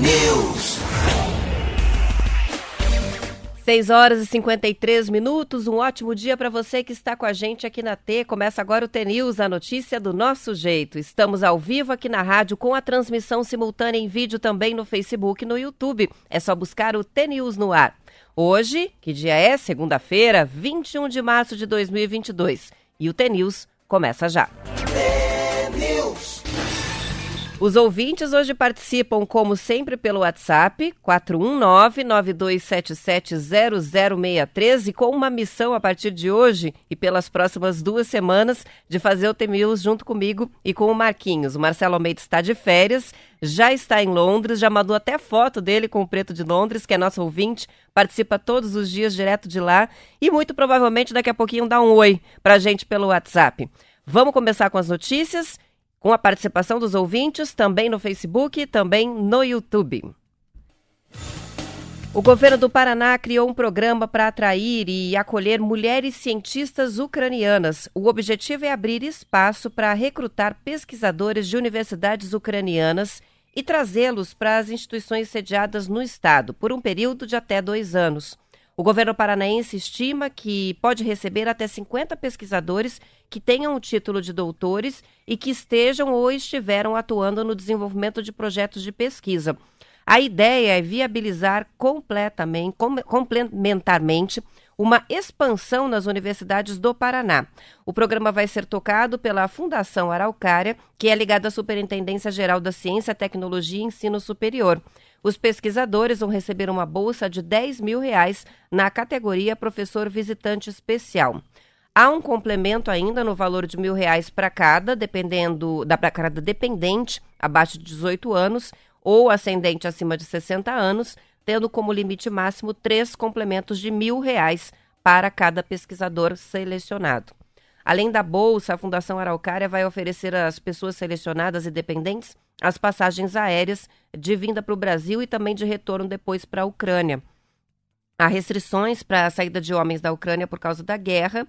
News. 6 horas e 53 minutos, um ótimo dia para você que está com a gente aqui na T. Começa agora o T News, a notícia do nosso jeito. Estamos ao vivo aqui na rádio com a transmissão simultânea em vídeo também no Facebook e no YouTube. É só buscar o T News no ar. Hoje, que dia é? Segunda-feira, 21 de março de 2022. E o T News começa já. Os ouvintes hoje participam, como sempre, pelo WhatsApp 419-9277-0063 com uma missão a partir de hoje e pelas próximas duas semanas de fazer o Temilos junto comigo e com o Marquinhos. O Marcelo Almeida está de férias, já está em Londres, já mandou até foto dele com o Preto de Londres, que é nosso ouvinte, participa todos os dias direto de lá e muito provavelmente daqui a pouquinho dá um oi pra gente pelo WhatsApp. Vamos começar com as notícias com a participação dos ouvintes também no Facebook e também no YouTube. O governo do Paraná criou um programa para atrair e acolher mulheres cientistas ucranianas. O objetivo é abrir espaço para recrutar pesquisadores de universidades ucranianas e trazê-los para as instituições sediadas no estado por um período de até dois anos. O governo paranaense estima que pode receber até 50 pesquisadores que tenham o título de doutores e que estejam ou estiveram atuando no desenvolvimento de projetos de pesquisa. A ideia é viabilizar completamente, complementarmente uma expansão nas universidades do Paraná. O programa vai ser tocado pela Fundação Araucária, que é ligada à Superintendência Geral da Ciência, Tecnologia e Ensino Superior. Os pesquisadores vão receber uma bolsa de 10 mil reais na categoria Professor Visitante Especial. Há um complemento ainda no valor de mil reais para cada, dependendo da cada dependente abaixo de 18 anos ou ascendente acima de 60 anos, tendo como limite máximo três complementos de mil reais para cada pesquisador selecionado. Além da bolsa, a Fundação Araucária vai oferecer às pessoas selecionadas e dependentes as passagens aéreas de vinda para o Brasil e também de retorno depois para a Ucrânia. Há restrições para a saída de homens da Ucrânia por causa da guerra,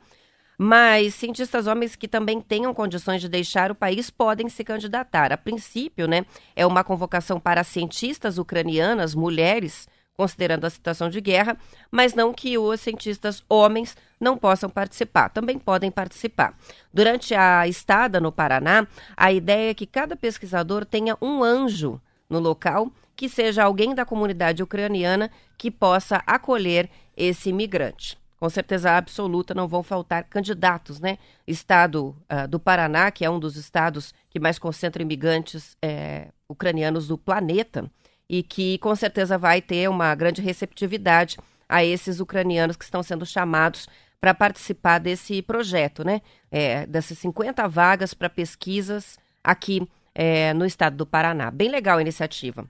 mas cientistas homens que também tenham condições de deixar o país podem se candidatar. A princípio, né, é uma convocação para cientistas ucranianas, mulheres, considerando a situação de guerra, mas não que os cientistas homens não possam participar, também podem participar. Durante a estada no Paraná, a ideia é que cada pesquisador tenha um anjo no local que seja alguém da comunidade ucraniana que possa acolher esse imigrante. Com certeza absoluta não vão faltar candidatos, né? Estado uh, do Paraná, que é um dos estados que mais concentra imigrantes é, ucranianos do planeta, e que com certeza vai ter uma grande receptividade a esses ucranianos que estão sendo chamados para participar desse projeto, né? É, dessas 50 vagas para pesquisas aqui é, no estado do Paraná. Bem legal a iniciativa.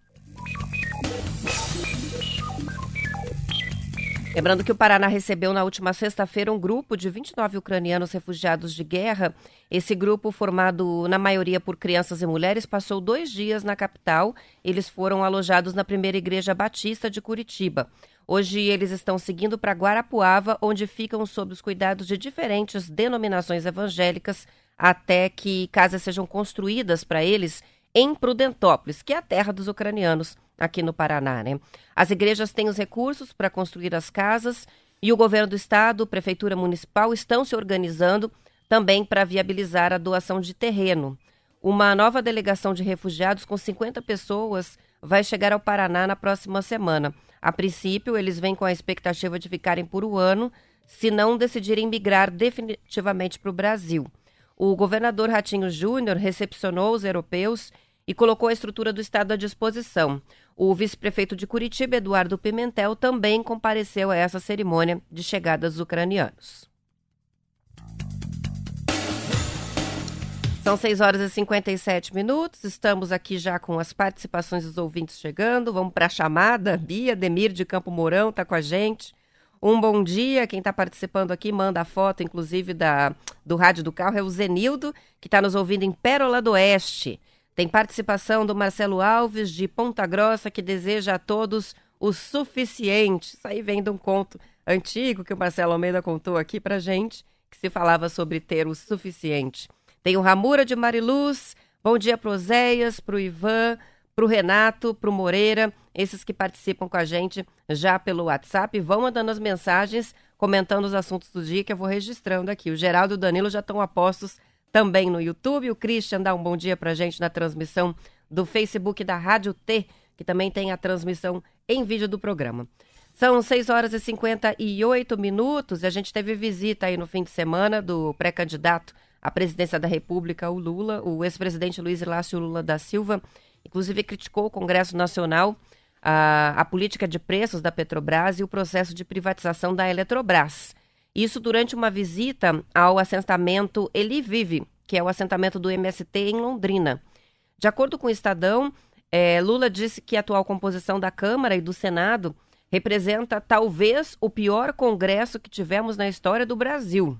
Lembrando que o Paraná recebeu na última sexta-feira um grupo de 29 ucranianos refugiados de guerra. Esse grupo, formado na maioria por crianças e mulheres, passou dois dias na capital. Eles foram alojados na primeira igreja batista de Curitiba. Hoje eles estão seguindo para Guarapuava, onde ficam sob os cuidados de diferentes denominações evangélicas, até que casas sejam construídas para eles em Prudentópolis, que é a terra dos ucranianos aqui no Paraná. Né? As igrejas têm os recursos para construir as casas e o governo do estado, prefeitura municipal estão se organizando também para viabilizar a doação de terreno. Uma nova delegação de refugiados com 50 pessoas vai chegar ao Paraná na próxima semana. A princípio, eles vêm com a expectativa de ficarem por um ano, se não decidirem migrar definitivamente para o Brasil. O governador Ratinho Júnior recepcionou os europeus e colocou a estrutura do Estado à disposição. O vice-prefeito de Curitiba, Eduardo Pimentel, também compareceu a essa cerimônia de chegada dos ucranianos. São 6 horas e 57 minutos. Estamos aqui já com as participações dos ouvintes chegando. Vamos para a chamada. Bia Demir de Campo Mourão está com a gente. Um bom dia. Quem está participando aqui manda a foto, inclusive, da, do rádio do carro. É o Zenildo, que está nos ouvindo em Pérola do Oeste. Tem participação do Marcelo Alves, de Ponta Grossa, que deseja a todos o suficiente. Isso aí vem de um conto antigo que o Marcelo Almeida contou aqui pra gente, que se falava sobre ter o suficiente. Tem o Ramura de Mariluz, bom dia pro Zéias, pro Ivan, para o Renato, para o Moreira, esses que participam com a gente já pelo WhatsApp. Vão mandando as mensagens, comentando os assuntos do dia que eu vou registrando aqui. O Geraldo e o Danilo já estão apostos também no YouTube. O Christian dá um bom dia para gente na transmissão do Facebook da Rádio T, que também tem a transmissão em vídeo do programa. São 6 horas e 58 minutos. A gente teve visita aí no fim de semana do pré-candidato à presidência da República, o Lula, o ex-presidente Luiz Inácio Lula da Silva, inclusive criticou o Congresso Nacional a, a política de preços da Petrobras e o processo de privatização da Eletrobras. Isso durante uma visita ao assentamento Eli Vive, que é o assentamento do MST em Londrina. De acordo com o Estadão, é, Lula disse que a atual composição da Câmara e do Senado representa talvez o pior congresso que tivemos na história do Brasil.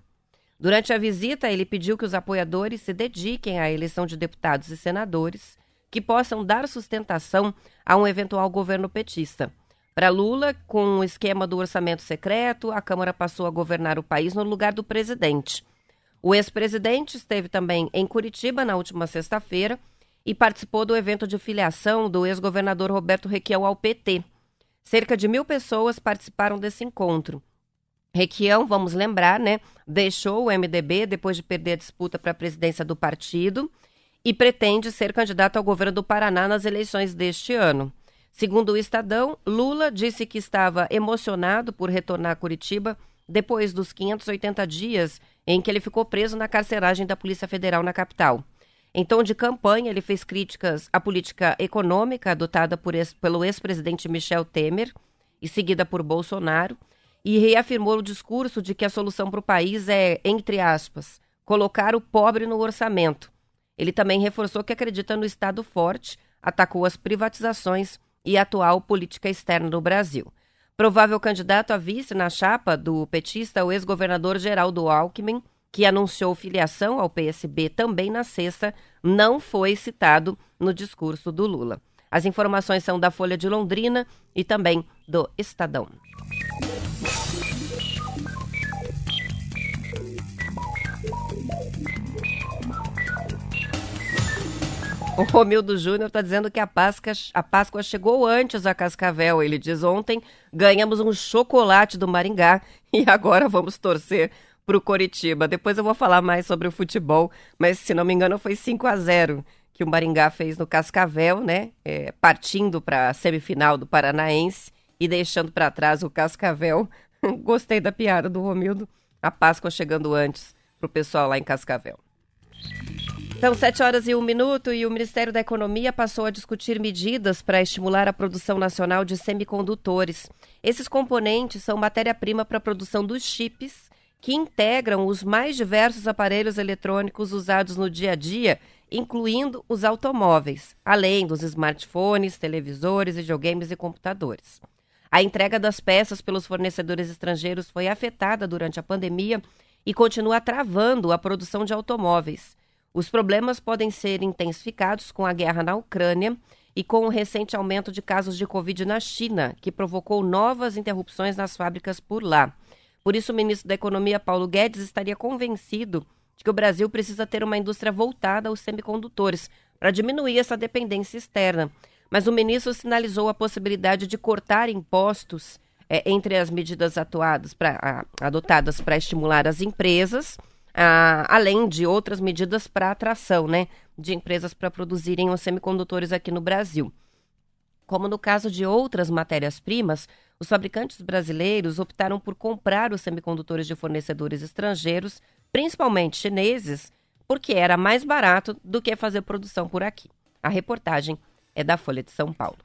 Durante a visita, ele pediu que os apoiadores se dediquem à eleição de deputados e senadores que possam dar sustentação a um eventual governo petista. Para Lula, com o esquema do orçamento secreto, a Câmara passou a governar o país no lugar do presidente. O ex-presidente esteve também em Curitiba na última sexta-feira e participou do evento de filiação do ex-governador Roberto Requião ao PT. Cerca de mil pessoas participaram desse encontro. Requião, vamos lembrar, né, deixou o MDB depois de perder a disputa para a presidência do partido e pretende ser candidato ao governo do Paraná nas eleições deste ano. Segundo o Estadão, Lula disse que estava emocionado por retornar a Curitiba depois dos 580 dias em que ele ficou preso na carceragem da Polícia Federal na capital. Em tom de campanha, ele fez críticas à política econômica adotada ex, pelo ex-presidente Michel Temer e seguida por Bolsonaro, e reafirmou o discurso de que a solução para o país é, entre aspas, colocar o pobre no orçamento ele também reforçou que acredita no Estado forte, atacou as privatizações e atual política externa do Brasil. Provável candidato a vice na chapa do petista, o ex-governador Geraldo Alckmin, que anunciou filiação ao PSB também na sexta, não foi citado no discurso do Lula. As informações são da Folha de Londrina e também do Estadão. O Romildo Júnior está dizendo que a Páscoa, a Páscoa chegou antes a Cascavel. Ele diz: ontem ganhamos um chocolate do Maringá e agora vamos torcer para o Coritiba. Depois eu vou falar mais sobre o futebol, mas se não me engano foi 5 a 0 que o Maringá fez no Cascavel, né? É, partindo para a semifinal do Paranaense e deixando para trás o Cascavel. Gostei da piada do Romildo. A Páscoa chegando antes para o pessoal lá em Cascavel. São sete horas e um minuto e o Ministério da Economia passou a discutir medidas para estimular a produção nacional de semicondutores. Esses componentes são matéria-prima para a produção dos chips que integram os mais diversos aparelhos eletrônicos usados no dia a dia, incluindo os automóveis, além dos smartphones, televisores, videogames e computadores. A entrega das peças pelos fornecedores estrangeiros foi afetada durante a pandemia e continua travando a produção de automóveis. Os problemas podem ser intensificados com a guerra na Ucrânia e com o recente aumento de casos de Covid na China, que provocou novas interrupções nas fábricas por lá. Por isso, o ministro da Economia, Paulo Guedes, estaria convencido de que o Brasil precisa ter uma indústria voltada aos semicondutores para diminuir essa dependência externa. Mas o ministro sinalizou a possibilidade de cortar impostos é, entre as medidas atuadas pra, a, adotadas para estimular as empresas ah, além de outras medidas para atração né, de empresas para produzirem os semicondutores aqui no Brasil. Como no caso de outras matérias-primas, os fabricantes brasileiros optaram por comprar os semicondutores de fornecedores estrangeiros, principalmente chineses, porque era mais barato do que fazer produção por aqui. A reportagem é da Folha de São Paulo.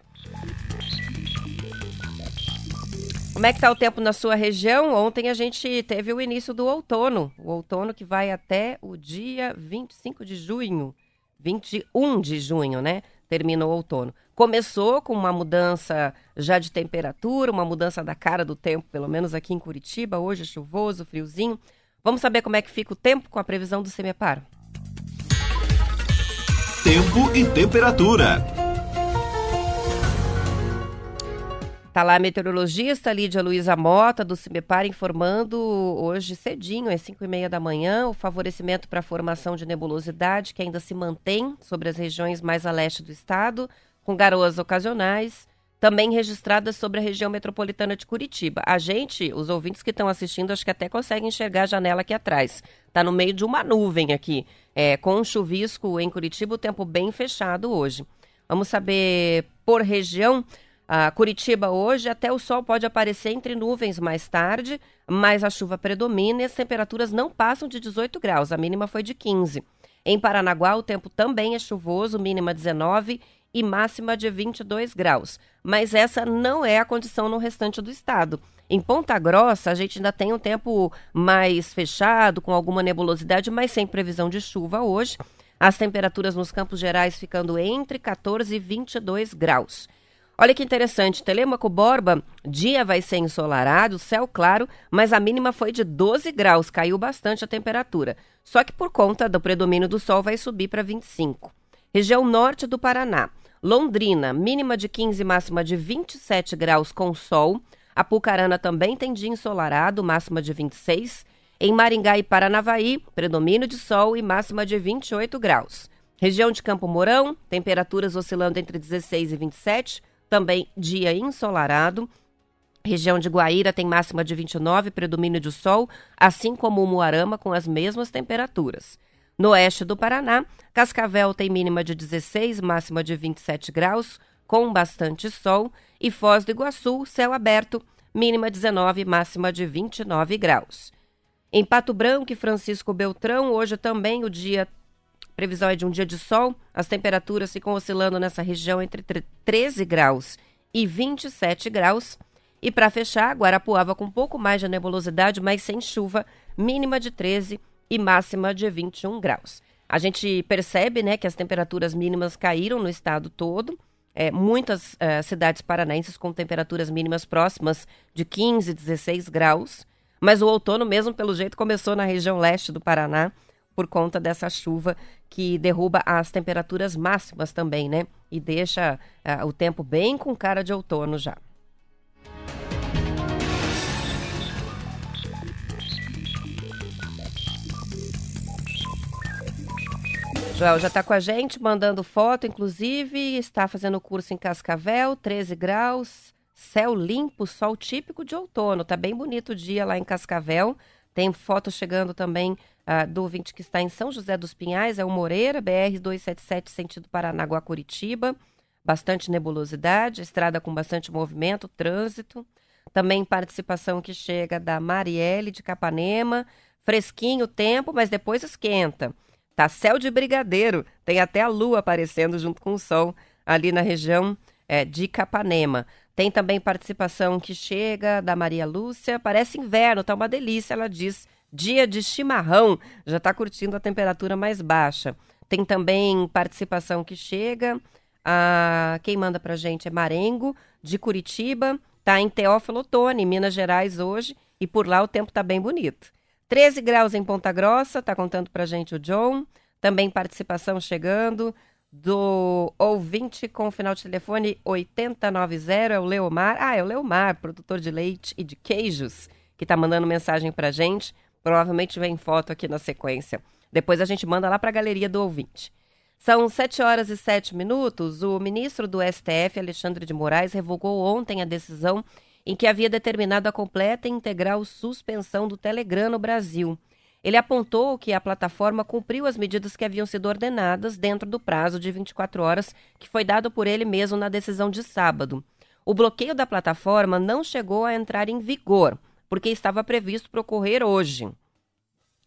Como é que está o tempo na sua região? Ontem a gente teve o início do outono. O outono que vai até o dia 25 de junho. 21 de junho, né? Termina o outono. Começou com uma mudança já de temperatura, uma mudança da cara do tempo, pelo menos aqui em Curitiba. Hoje é chuvoso, friozinho. Vamos saber como é que fica o tempo com a previsão do Semepar. Tempo e temperatura. Está lá a meteorologista Lídia Luiza Mota, do CIMEPAR, informando hoje cedinho, às 5 e meia da manhã, o favorecimento para a formação de nebulosidade que ainda se mantém sobre as regiões mais a leste do estado, com garoas ocasionais, também registradas sobre a região metropolitana de Curitiba. A gente, os ouvintes que estão assistindo, acho que até conseguem enxergar a janela aqui atrás. Está no meio de uma nuvem aqui, é, com um chuvisco em Curitiba, o tempo bem fechado hoje. Vamos saber por região. A Curitiba hoje, até o sol pode aparecer entre nuvens mais tarde, mas a chuva predomina e as temperaturas não passam de 18 graus, a mínima foi de 15. Em Paranaguá, o tempo também é chuvoso, mínima 19 e máxima de 22 graus. Mas essa não é a condição no restante do estado. Em Ponta Grossa, a gente ainda tem um tempo mais fechado, com alguma nebulosidade, mas sem previsão de chuva hoje. As temperaturas nos campos gerais ficando entre 14 e 22 graus. Olha que interessante, Telemaco Borba, dia vai ser ensolarado, céu claro, mas a mínima foi de 12 graus, caiu bastante a temperatura. Só que por conta do predomínio do sol vai subir para 25. Região norte do Paraná. Londrina, mínima de 15, máxima de 27 graus com sol. Apucarana também tem dia ensolarado, máxima de 26. Em Maringá e Paranavaí, predomínio de sol e máxima de 28 graus. Região de Campo Mourão, temperaturas oscilando entre 16 e 27, também dia ensolarado. Região de Guaíra tem máxima de 29, predomínio de sol, assim como o Moarama com as mesmas temperaturas. No oeste do Paraná, Cascavel tem mínima de 16, máxima de 27 graus, com bastante sol, e Foz do Iguaçu, céu aberto, mínima 19, máxima de 29 graus. Em Pato Branco e Francisco Beltrão, hoje também o dia previsão é de um dia de sol, as temperaturas ficam oscilando nessa região entre 13 graus e 27 graus. E para fechar, Guarapuava com um pouco mais de nebulosidade, mas sem chuva, mínima de 13 e máxima de 21 graus. A gente percebe né, que as temperaturas mínimas caíram no estado todo. É, muitas é, cidades paranaenses com temperaturas mínimas próximas de 15, 16 graus. Mas o outono, mesmo pelo jeito, começou na região leste do Paraná por conta dessa chuva que derruba as temperaturas máximas também, né? E deixa uh, o tempo bem com cara de outono já. Joel já está com a gente, mandando foto, inclusive, está fazendo curso em Cascavel, 13 graus, céu limpo, sol típico de outono. Tá bem bonito o dia lá em Cascavel. Tem foto chegando também uh, do ouvinte que está em São José dos Pinhais, é o Moreira, BR 277, sentido Paranaguá, Curitiba. Bastante nebulosidade, estrada com bastante movimento, trânsito. Também participação que chega da Marielle de Capanema. Fresquinho o tempo, mas depois esquenta. Tá céu de brigadeiro, tem até a lua aparecendo junto com o sol ali na região é, de Capanema. Tem também participação que chega da Maria Lúcia. Parece inverno, tá uma delícia, ela diz. Dia de chimarrão, já está curtindo a temperatura mais baixa. Tem também participação que chega. A... Quem manda pra gente é Marengo, de Curitiba. Tá em Teófilo Otoni, Minas Gerais, hoje. E por lá o tempo tá bem bonito. 13 graus em Ponta Grossa, tá contando pra gente o John. Também participação chegando do ouvinte com o final de telefone 8090, é o Leomar. Ah, é o Leomar, produtor de leite e de queijos, que tá mandando mensagem pra gente. Provavelmente vem foto aqui na sequência. Depois a gente manda lá para a galeria do ouvinte. São 7 horas e 7 minutos. O ministro do STF, Alexandre de Moraes, revogou ontem a decisão em que havia determinado a completa e integral suspensão do Telegram no Brasil. Ele apontou que a plataforma cumpriu as medidas que haviam sido ordenadas dentro do prazo de 24 horas que foi dado por ele mesmo na decisão de sábado. O bloqueio da plataforma não chegou a entrar em vigor, porque estava previsto para ocorrer hoje.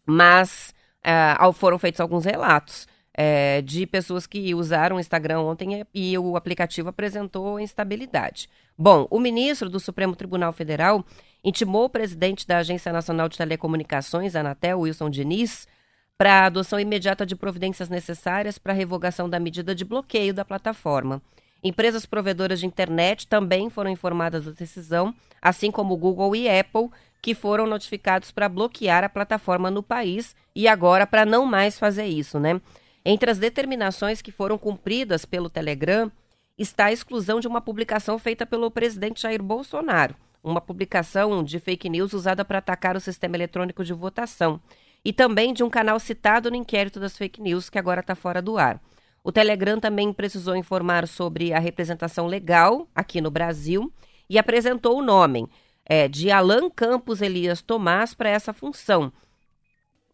Mas uh, foram feitos alguns relatos é, de pessoas que usaram o Instagram ontem e o aplicativo apresentou instabilidade. Bom, o ministro do Supremo Tribunal Federal intimou o presidente da Agência Nacional de Telecomunicações, Anatel, Wilson Diniz, para a adoção imediata de providências necessárias para a revogação da medida de bloqueio da plataforma. Empresas provedoras de internet também foram informadas da decisão, assim como Google e Apple, que foram notificados para bloquear a plataforma no país e agora para não mais fazer isso, né? Entre as determinações que foram cumpridas pelo Telegram está a exclusão de uma publicação feita pelo presidente Jair Bolsonaro, uma publicação de fake news usada para atacar o sistema eletrônico de votação, e também de um canal citado no inquérito das fake news que agora está fora do ar. O Telegram também precisou informar sobre a representação legal aqui no Brasil e apresentou o nome é, de Alan Campos Elias Tomás para essa função.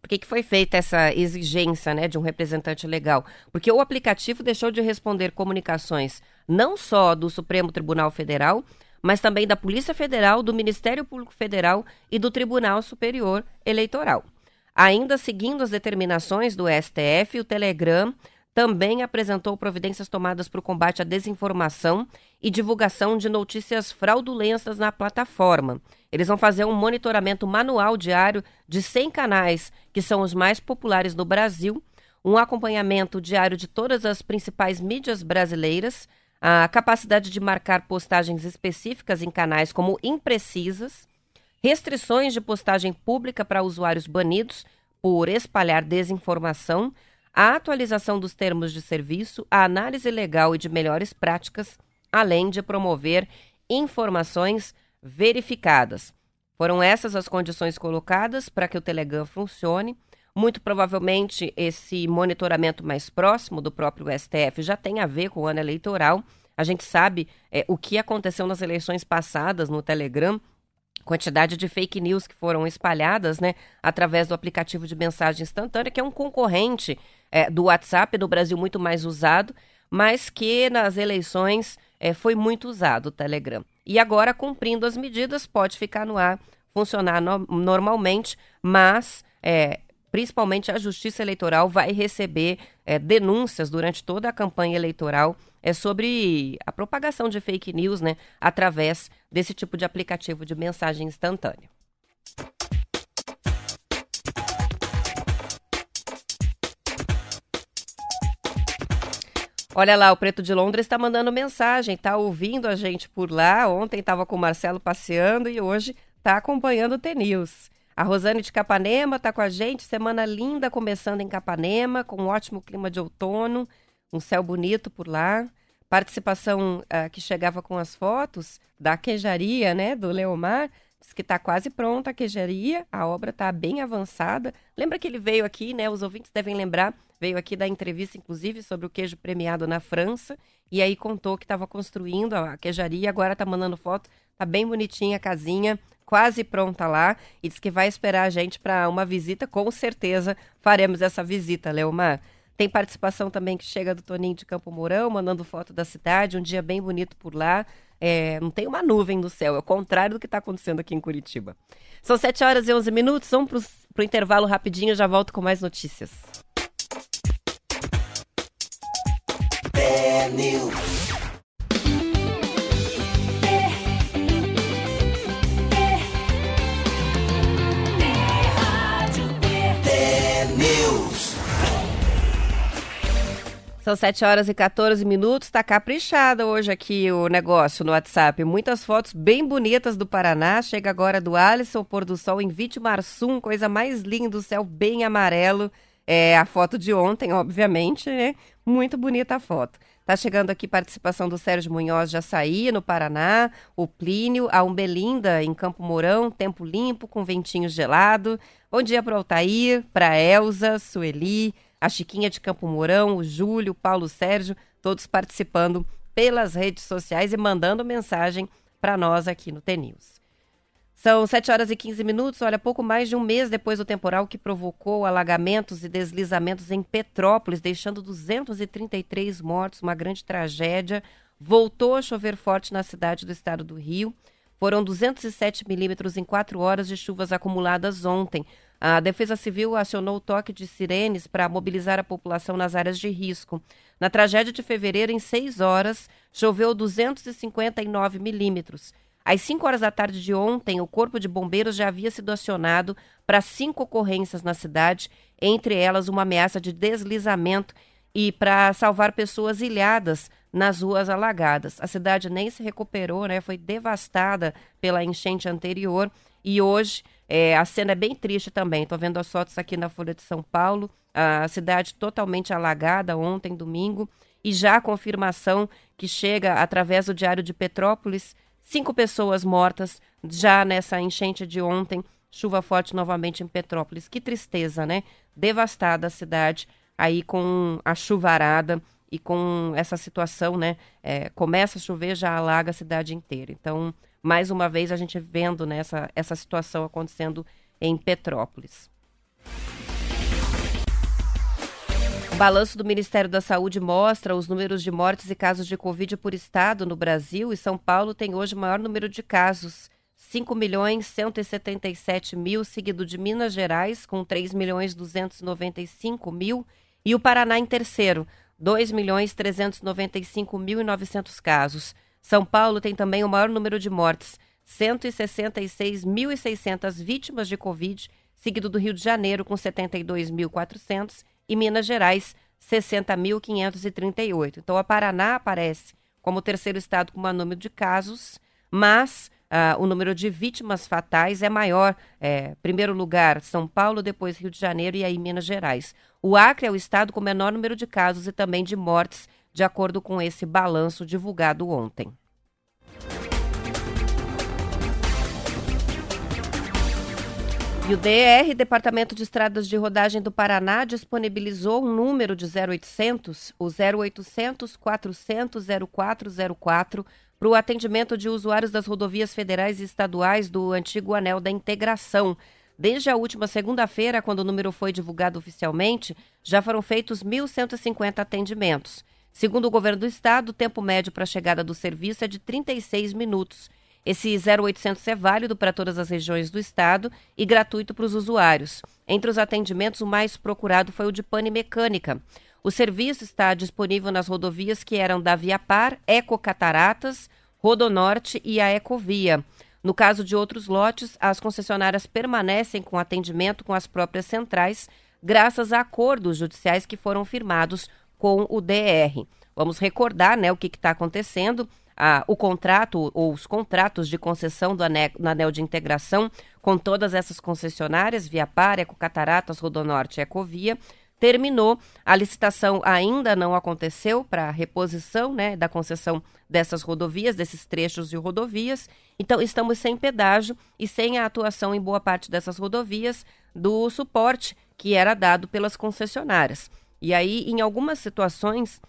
Por que, que foi feita essa exigência né, de um representante legal? Porque o aplicativo deixou de responder comunicações não só do Supremo Tribunal Federal, mas também da Polícia Federal, do Ministério Público Federal e do Tribunal Superior Eleitoral. Ainda seguindo as determinações do STF, o Telegram também apresentou providências tomadas para o combate à desinformação e divulgação de notícias fraudulentas na plataforma. Eles vão fazer um monitoramento manual diário de 100 canais, que são os mais populares no Brasil, um acompanhamento diário de todas as principais mídias brasileiras, a capacidade de marcar postagens específicas em canais como imprecisas, restrições de postagem pública para usuários banidos por espalhar desinformação, a atualização dos termos de serviço, a análise legal e de melhores práticas, além de promover informações verificadas. Foram essas as condições colocadas para que o Telegram funcione. Muito provavelmente esse monitoramento mais próximo do próprio STF já tem a ver com o ano eleitoral. A gente sabe é, o que aconteceu nas eleições passadas no Telegram, quantidade de fake news que foram espalhadas né, através do aplicativo de mensagem instantânea, que é um concorrente é, do WhatsApp do Brasil muito mais usado, mas que nas eleições é, foi muito usado o Telegram. E agora, cumprindo as medidas, pode ficar no ar, funcionar no, normalmente, mas é, principalmente a Justiça Eleitoral vai receber é, denúncias durante toda a campanha eleitoral é, sobre a propagação de fake news né, através desse tipo de aplicativo de mensagem instantânea. Olha lá, o Preto de Londres está mandando mensagem, está ouvindo a gente por lá. Ontem estava com o Marcelo passeando e hoje está acompanhando o T-News. A Rosane de Capanema está com a gente. Semana linda começando em Capanema, com um ótimo clima de outono, um céu bonito por lá. Participação uh, que chegava com as fotos da queijaria, né, do Leomar. Diz que está quase pronta a queijaria, a obra está bem avançada. Lembra que ele veio aqui, né? Os ouvintes devem lembrar veio aqui dar entrevista, inclusive, sobre o queijo premiado na França, e aí contou que estava construindo a queijaria, agora está mandando foto, tá bem bonitinha a casinha, quase pronta lá, e diz que vai esperar a gente para uma visita, com certeza faremos essa visita, Leomar. Tem participação também que chega do Toninho de Campo Mourão, mandando foto da cidade, um dia bem bonito por lá. É, não tem uma nuvem no céu, é o contrário do que está acontecendo aqui em Curitiba. São 7 horas e 11 minutos, vamos para o intervalo rapidinho, já volto com mais notícias. São 7 horas e 14 minutos. Tá caprichada hoje aqui o negócio no WhatsApp. Muitas fotos bem bonitas do Paraná. Chega agora do Alisson, pôr do sol em Vitimarsum, coisa mais linda, o céu bem amarelo. É a foto de ontem, obviamente, né? Muito bonita a foto. Tá chegando aqui participação do Sérgio Munhoz de Açaí, no Paraná, o Plínio, a Umbelinda, em Campo Mourão, tempo limpo, com ventinho gelado. Bom dia para o Altair, para Elza, Sueli, a Chiquinha de Campo Mourão, o Júlio, o Paulo Sérgio, todos participando pelas redes sociais e mandando mensagem para nós aqui no TNews. São 7 horas e 15 minutos. Olha, pouco mais de um mês depois do temporal que provocou alagamentos e deslizamentos em Petrópolis, deixando 233 mortos, uma grande tragédia. Voltou a chover forte na cidade do estado do Rio. Foram 207 milímetros em quatro horas de chuvas acumuladas ontem. A Defesa Civil acionou o toque de sirenes para mobilizar a população nas áreas de risco. Na tragédia de fevereiro, em seis horas, choveu 259 milímetros. Às 5 horas da tarde de ontem, o Corpo de Bombeiros já havia sido acionado para cinco ocorrências na cidade, entre elas uma ameaça de deslizamento e para salvar pessoas ilhadas nas ruas alagadas. A cidade nem se recuperou, né? Foi devastada pela enchente anterior e hoje é, a cena é bem triste também. Estou vendo as fotos aqui na Folha de São Paulo, a cidade totalmente alagada ontem, domingo, e já a confirmação que chega através do Diário de Petrópolis Cinco pessoas mortas já nessa enchente de ontem. Chuva forte novamente em Petrópolis. Que tristeza, né? Devastada a cidade aí com a chuvarada e com essa situação, né, é, começa a chover, já alaga a cidade inteira. Então, mais uma vez, a gente vendo né, essa, essa situação acontecendo em Petrópolis. O balanço do Ministério da Saúde mostra os números de mortes e casos de Covid por estado no Brasil e São Paulo tem hoje o maior número de casos, 5 milhões 177 mil, seguido de Minas Gerais com 3 milhões 295 mil e o Paraná em terceiro, 2 milhões 395 mil e 900 casos. São Paulo tem também o maior número de mortes, 166.600 vítimas de Covid, seguido do Rio de Janeiro com 72.400 e Minas Gerais 60.538. Então, a Paraná aparece como o terceiro estado com o maior número de casos, mas uh, o número de vítimas fatais é maior. É, primeiro lugar, São Paulo, depois Rio de Janeiro e aí Minas Gerais. O Acre é o estado com menor número de casos e também de mortes, de acordo com esse balanço divulgado ontem. E o DR, Departamento de Estradas de Rodagem do Paraná, disponibilizou um número de 0800, o 0800 400 0404, para o atendimento de usuários das rodovias federais e estaduais do antigo Anel da Integração. Desde a última segunda-feira, quando o número foi divulgado oficialmente, já foram feitos 1.150 atendimentos. Segundo o governo do estado, o tempo médio para a chegada do serviço é de 36 minutos. Esse 0800 é válido para todas as regiões do estado e gratuito para os usuários. Entre os atendimentos, o mais procurado foi o de pane mecânica. O serviço está disponível nas rodovias que eram da Viapar, Ecocataratas, Rodonorte e a Ecovia. No caso de outros lotes, as concessionárias permanecem com atendimento com as próprias centrais, graças a acordos judiciais que foram firmados com o DR. Vamos recordar né, o que está acontecendo ah, o contrato ou os contratos de concessão do anel, anel de integração com todas essas concessionárias, Via Par, Ecocataratas, Rodonorte e Ecovia, terminou. A licitação ainda não aconteceu para reposição né, da concessão dessas rodovias, desses trechos de rodovias. Então, estamos sem pedágio e sem a atuação em boa parte dessas rodovias do suporte que era dado pelas concessionárias. E aí, em algumas situações,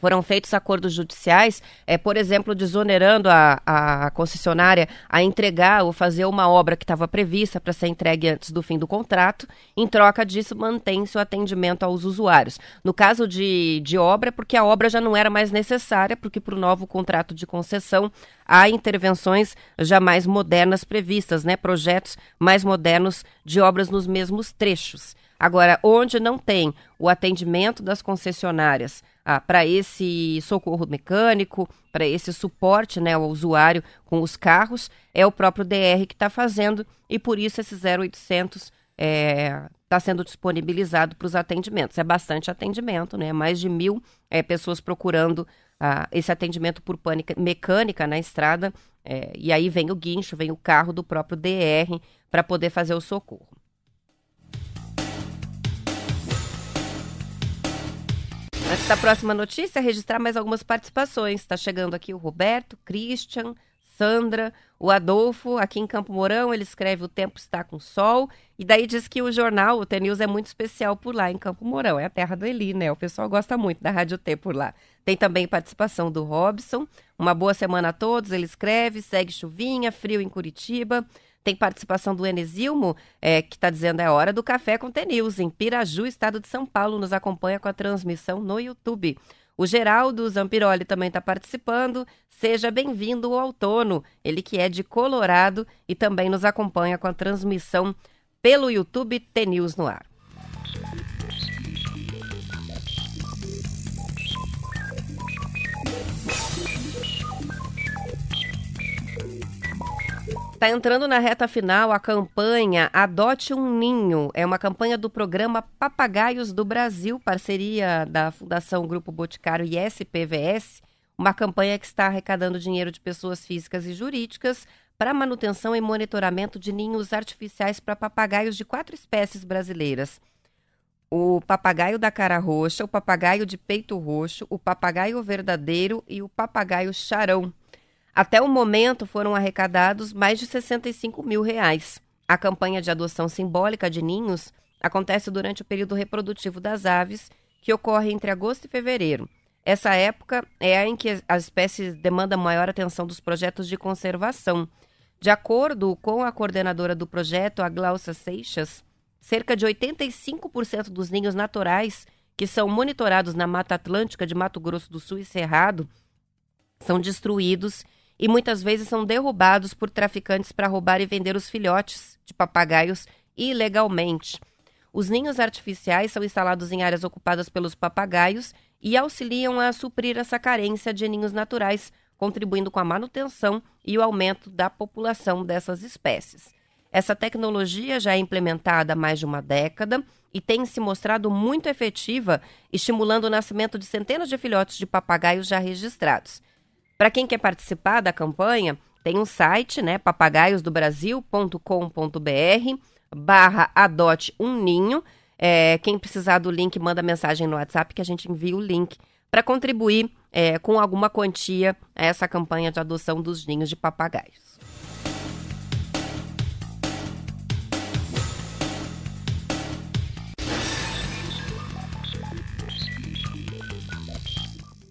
foram feitos acordos judiciais, é, por exemplo, desonerando a, a concessionária a entregar ou fazer uma obra que estava prevista para ser entregue antes do fim do contrato. Em troca disso, mantém-se o atendimento aos usuários. No caso de, de obra, porque a obra já não era mais necessária, porque para o novo contrato de concessão há intervenções já mais modernas previstas, né? projetos mais modernos de obras nos mesmos trechos. Agora, onde não tem o atendimento das concessionárias ah, para esse socorro mecânico, para esse suporte né, ao usuário com os carros, é o próprio DR que está fazendo e por isso esse 0800 está é, sendo disponibilizado para os atendimentos. É bastante atendimento, né? Mais de mil é, pessoas procurando ah, esse atendimento por pânica, mecânica na estrada. É, e aí vem o guincho, vem o carro do próprio DR para poder fazer o socorro. Antes da próxima notícia, registrar mais algumas participações. Está chegando aqui o Roberto, Christian, Sandra, o Adolfo, aqui em Campo Mourão, ele escreve O Tempo Está com Sol, e daí diz que o jornal, o T-News, é muito especial por lá, em Campo Mourão. É a terra do Eli, né? O pessoal gosta muito da Rádio T por lá. Tem também participação do Robson. Uma boa semana a todos, ele escreve, segue chuvinha, frio em Curitiba. Tem participação do Enesilmo, é, que está dizendo é hora do café com T-News. Em Piraju, estado de São Paulo, nos acompanha com a transmissão no YouTube. O Geraldo Zampiroli também está participando. Seja bem-vindo ao outono. Ele que é de Colorado e também nos acompanha com a transmissão pelo YouTube T-News no ar. Está entrando na reta final a campanha Adote um Ninho. É uma campanha do programa Papagaios do Brasil, parceria da Fundação Grupo Boticário e SPVS. Uma campanha que está arrecadando dinheiro de pessoas físicas e jurídicas para manutenção e monitoramento de ninhos artificiais para papagaios de quatro espécies brasileiras. O papagaio da cara roxa, o papagaio de peito roxo, o papagaio verdadeiro e o papagaio charão. Até o momento foram arrecadados mais de 65 mil reais. A campanha de adoção simbólica de ninhos acontece durante o período reprodutivo das aves, que ocorre entre agosto e fevereiro. Essa época é a em que as espécies demandam maior atenção dos projetos de conservação. De acordo com a coordenadora do projeto, a Glaucia Seixas, cerca de 85% dos ninhos naturais que são monitorados na Mata Atlântica de Mato Grosso do Sul e Cerrado são destruídos e muitas vezes são derrubados por traficantes para roubar e vender os filhotes de papagaios ilegalmente. Os ninhos artificiais são instalados em áreas ocupadas pelos papagaios e auxiliam a suprir essa carência de ninhos naturais, contribuindo com a manutenção e o aumento da população dessas espécies. Essa tecnologia já é implementada há mais de uma década e tem se mostrado muito efetiva, estimulando o nascimento de centenas de filhotes de papagaios já registrados. Para quem quer participar da campanha, tem um site, né, papagaiosdobrasil.com.br barra adote um ninho. É, quem precisar do link, manda mensagem no WhatsApp que a gente envia o link para contribuir é, com alguma quantia a essa campanha de adoção dos ninhos de papagaios.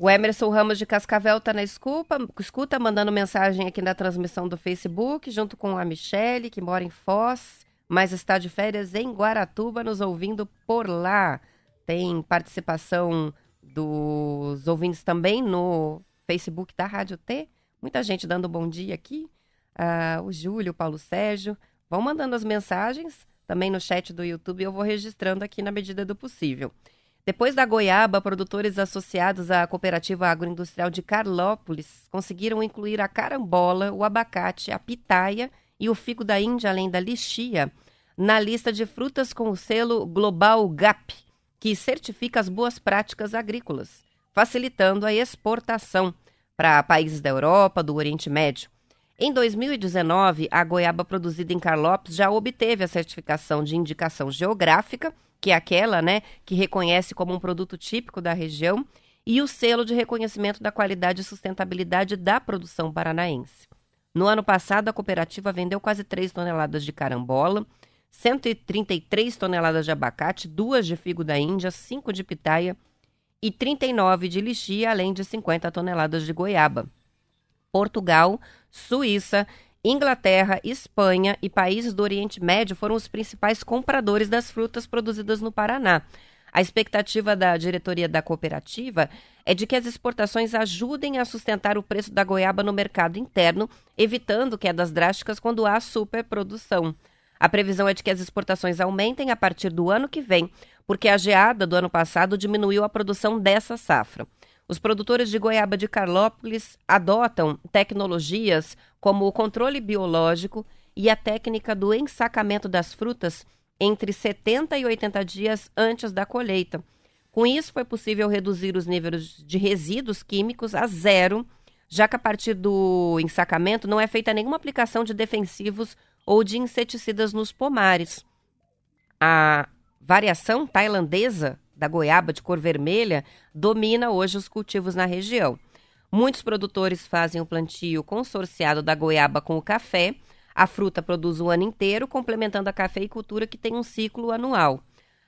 O Emerson Ramos de Cascavel está na escuta, escuta, mandando mensagem aqui na transmissão do Facebook, junto com a Michele, que mora em Foz mas está de férias em Guaratuba, nos ouvindo por lá. Tem participação dos ouvintes também no Facebook da Rádio T. Muita gente dando bom dia aqui. Uh, o Júlio, o Paulo Sérgio. Vão mandando as mensagens também no chat do YouTube eu vou registrando aqui na medida do possível. Depois da goiaba, produtores associados à Cooperativa Agroindustrial de Carlópolis conseguiram incluir a carambola, o abacate, a pitaia e o figo da Índia, além da lixia, na lista de frutas com o selo Global GAP, que certifica as boas práticas agrícolas, facilitando a exportação para países da Europa, do Oriente Médio. Em 2019, a goiaba produzida em Carlópolis já obteve a certificação de indicação geográfica, que é aquela, né, que reconhece como um produto típico da região, e o selo de reconhecimento da qualidade e sustentabilidade da produção paranaense. No ano passado, a cooperativa vendeu quase 3 toneladas de carambola, 133 toneladas de abacate, duas de figo da Índia, 5 de pitaia e 39 de lixia, além de 50 toneladas de goiaba. Portugal, Suíça, Inglaterra, Espanha e países do Oriente Médio foram os principais compradores das frutas produzidas no Paraná. A expectativa da diretoria da cooperativa é de que as exportações ajudem a sustentar o preço da goiaba no mercado interno, evitando quedas drásticas quando há superprodução. A previsão é de que as exportações aumentem a partir do ano que vem, porque a geada do ano passado diminuiu a produção dessa safra. Os produtores de goiaba de Carlópolis adotam tecnologias como o controle biológico e a técnica do ensacamento das frutas entre 70 e 80 dias antes da colheita. Com isso, foi possível reduzir os níveis de resíduos químicos a zero, já que a partir do ensacamento não é feita nenhuma aplicação de defensivos ou de inseticidas nos pomares. A variação tailandesa da goiaba de cor vermelha domina hoje os cultivos na região. Muitos produtores fazem o plantio consorciado da goiaba com o café, a fruta produz o ano inteiro, complementando a cafeicultura que tem um ciclo anual.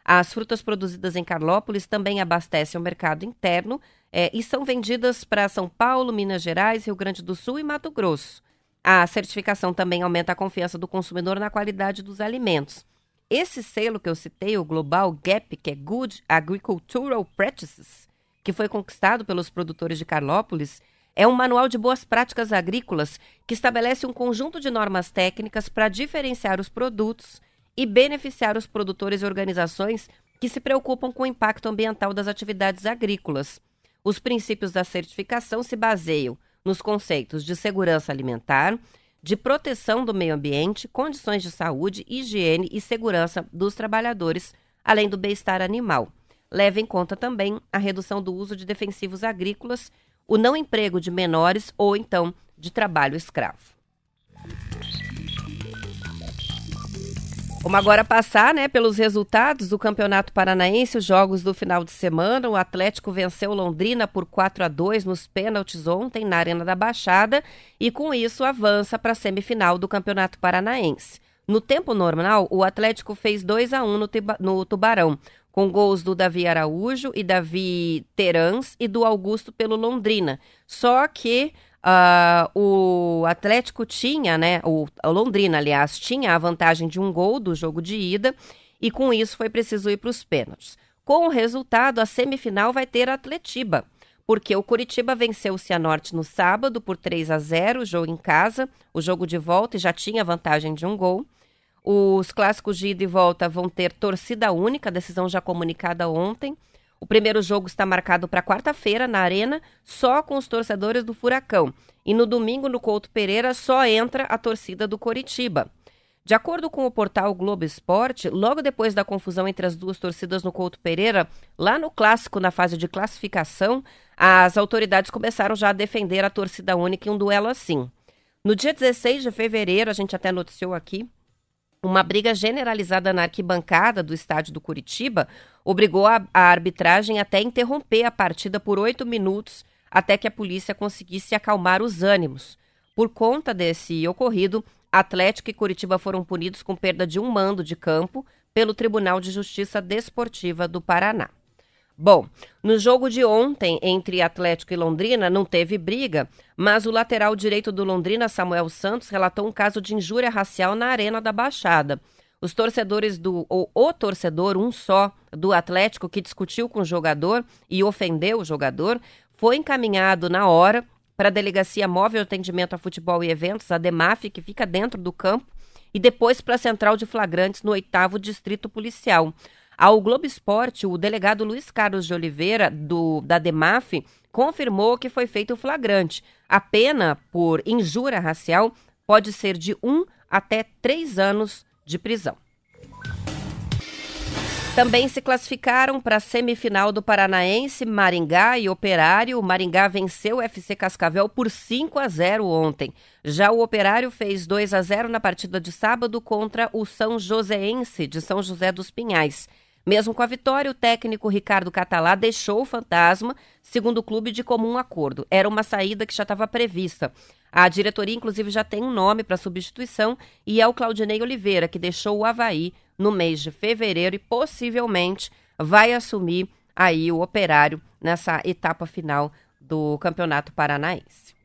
As frutas produzidas em Carlópolis também abastecem o mercado interno é, e são vendidas para São Paulo, Minas Gerais, Rio Grande do Sul e Mato Grosso. A certificação também aumenta a confiança do consumidor na qualidade dos alimentos. Esse selo que eu citei, o Global GAP, que é Good Agricultural Practices, que foi conquistado pelos produtores de Carlópolis, é um manual de boas práticas agrícolas que estabelece um conjunto de normas técnicas para diferenciar os produtos e beneficiar os produtores e organizações que se preocupam com o impacto ambiental das atividades agrícolas. Os princípios da certificação se baseiam nos conceitos de segurança alimentar, de proteção do meio ambiente, condições de saúde, higiene e segurança dos trabalhadores, além do bem-estar animal. Leva em conta também a redução do uso de defensivos agrícolas o não emprego de menores ou então de trabalho escravo. Vamos agora passar né, pelos resultados do Campeonato Paranaense, os jogos do final de semana. O Atlético venceu Londrina por 4 a 2 nos pênaltis ontem na Arena da Baixada e com isso avança para a semifinal do Campeonato Paranaense. No tempo normal, o Atlético fez 2 a 1 no, no Tubarão. com gols do Davi Araújo e Davi Terans e do Augusto pelo Londrina. Só que uh, o Atlético tinha, né, o, o Londrina, aliás, tinha a vantagem de um gol do jogo de ida e com isso foi preciso ir para os pênaltis. Com o resultado, a semifinal vai ter Atletiba, porque o Curitiba venceu o Cianorte no sábado por 3 a 0, o jogo em casa, o jogo de volta e já tinha vantagem de um gol. Os clássicos de ida e volta vão ter torcida única, decisão já comunicada ontem. O primeiro jogo está marcado para quarta-feira na Arena, só com os torcedores do Furacão. E no domingo, no Couto Pereira, só entra a torcida do Coritiba. De acordo com o portal Globo Esporte, logo depois da confusão entre as duas torcidas no Couto Pereira, lá no clássico, na fase de classificação, as autoridades começaram já a defender a torcida única em um duelo assim. No dia 16 de fevereiro, a gente até noticiou aqui, uma briga generalizada na arquibancada do estádio do Curitiba obrigou a, a arbitragem até interromper a partida por oito minutos até que a polícia conseguisse acalmar os ânimos. Por conta desse ocorrido, Atlético e Curitiba foram punidos com perda de um mando de campo pelo Tribunal de Justiça Desportiva do Paraná. Bom, no jogo de ontem entre Atlético e Londrina não teve briga, mas o lateral direito do Londrina, Samuel Santos, relatou um caso de injúria racial na Arena da Baixada. Os torcedores do, ou o torcedor, um só, do Atlético, que discutiu com o jogador e ofendeu o jogador, foi encaminhado na hora para a Delegacia Móvel de Atendimento a Futebol e Eventos, a DEMAF, que fica dentro do campo, e depois para a Central de Flagrantes, no oitavo Distrito Policial. Ao Globo Esporte, o delegado Luiz Carlos de Oliveira, do, da DEMAF, confirmou que foi feito o flagrante. A pena por injúria racial pode ser de um até três anos de prisão. Também se classificaram para a semifinal do Paranaense, Maringá e Operário. O Maringá venceu o FC Cascavel por 5 a 0 ontem. Já o Operário fez 2 a 0 na partida de sábado contra o São Joséense de São José dos Pinhais. Mesmo com a vitória, o técnico Ricardo Catalá deixou o fantasma, segundo o clube, de comum acordo. Era uma saída que já estava prevista. A diretoria, inclusive, já tem um nome para substituição e é o Claudinei Oliveira, que deixou o Havaí no mês de fevereiro e possivelmente vai assumir aí o operário nessa etapa final do Campeonato Paranaense.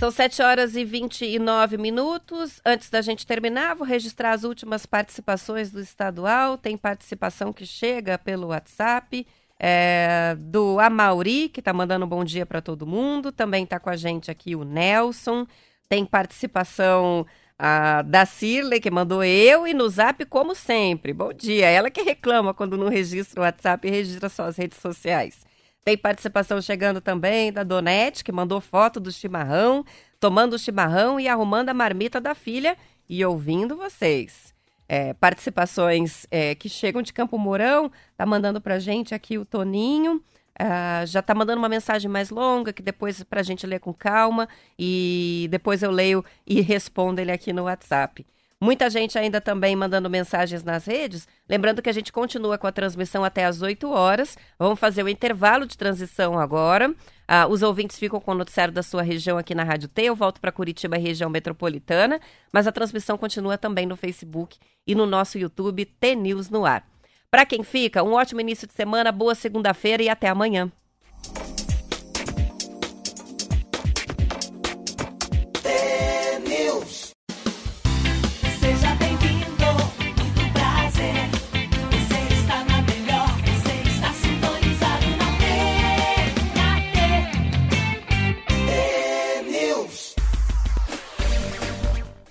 São 7 horas e 29 minutos. Antes da gente terminar, vou registrar as últimas participações do estadual. Tem participação que chega pelo WhatsApp. É, do Amauri, que está mandando um bom dia para todo mundo. Também está com a gente aqui o Nelson. Tem participação a, da Cirley, que mandou eu e no zap, como sempre. Bom dia. Ela que reclama quando não registra o WhatsApp e registra só as redes sociais. Tem participação chegando também da Donete, que mandou foto do chimarrão, tomando o chimarrão e arrumando a marmita da filha e ouvindo vocês. É, participações é, que chegam de Campo Mourão, tá mandando pra gente aqui o Toninho. Uh, já tá mandando uma mensagem mais longa, que depois pra gente ler com calma, e depois eu leio e respondo ele aqui no WhatsApp. Muita gente ainda também mandando mensagens nas redes. Lembrando que a gente continua com a transmissão até às 8 horas. Vamos fazer o intervalo de transição agora. Ah, os ouvintes ficam com o noticiário da sua região aqui na Rádio T. Eu volto para Curitiba, região metropolitana. Mas a transmissão continua também no Facebook e no nosso YouTube T News no ar. Para quem fica, um ótimo início de semana, boa segunda-feira e até amanhã.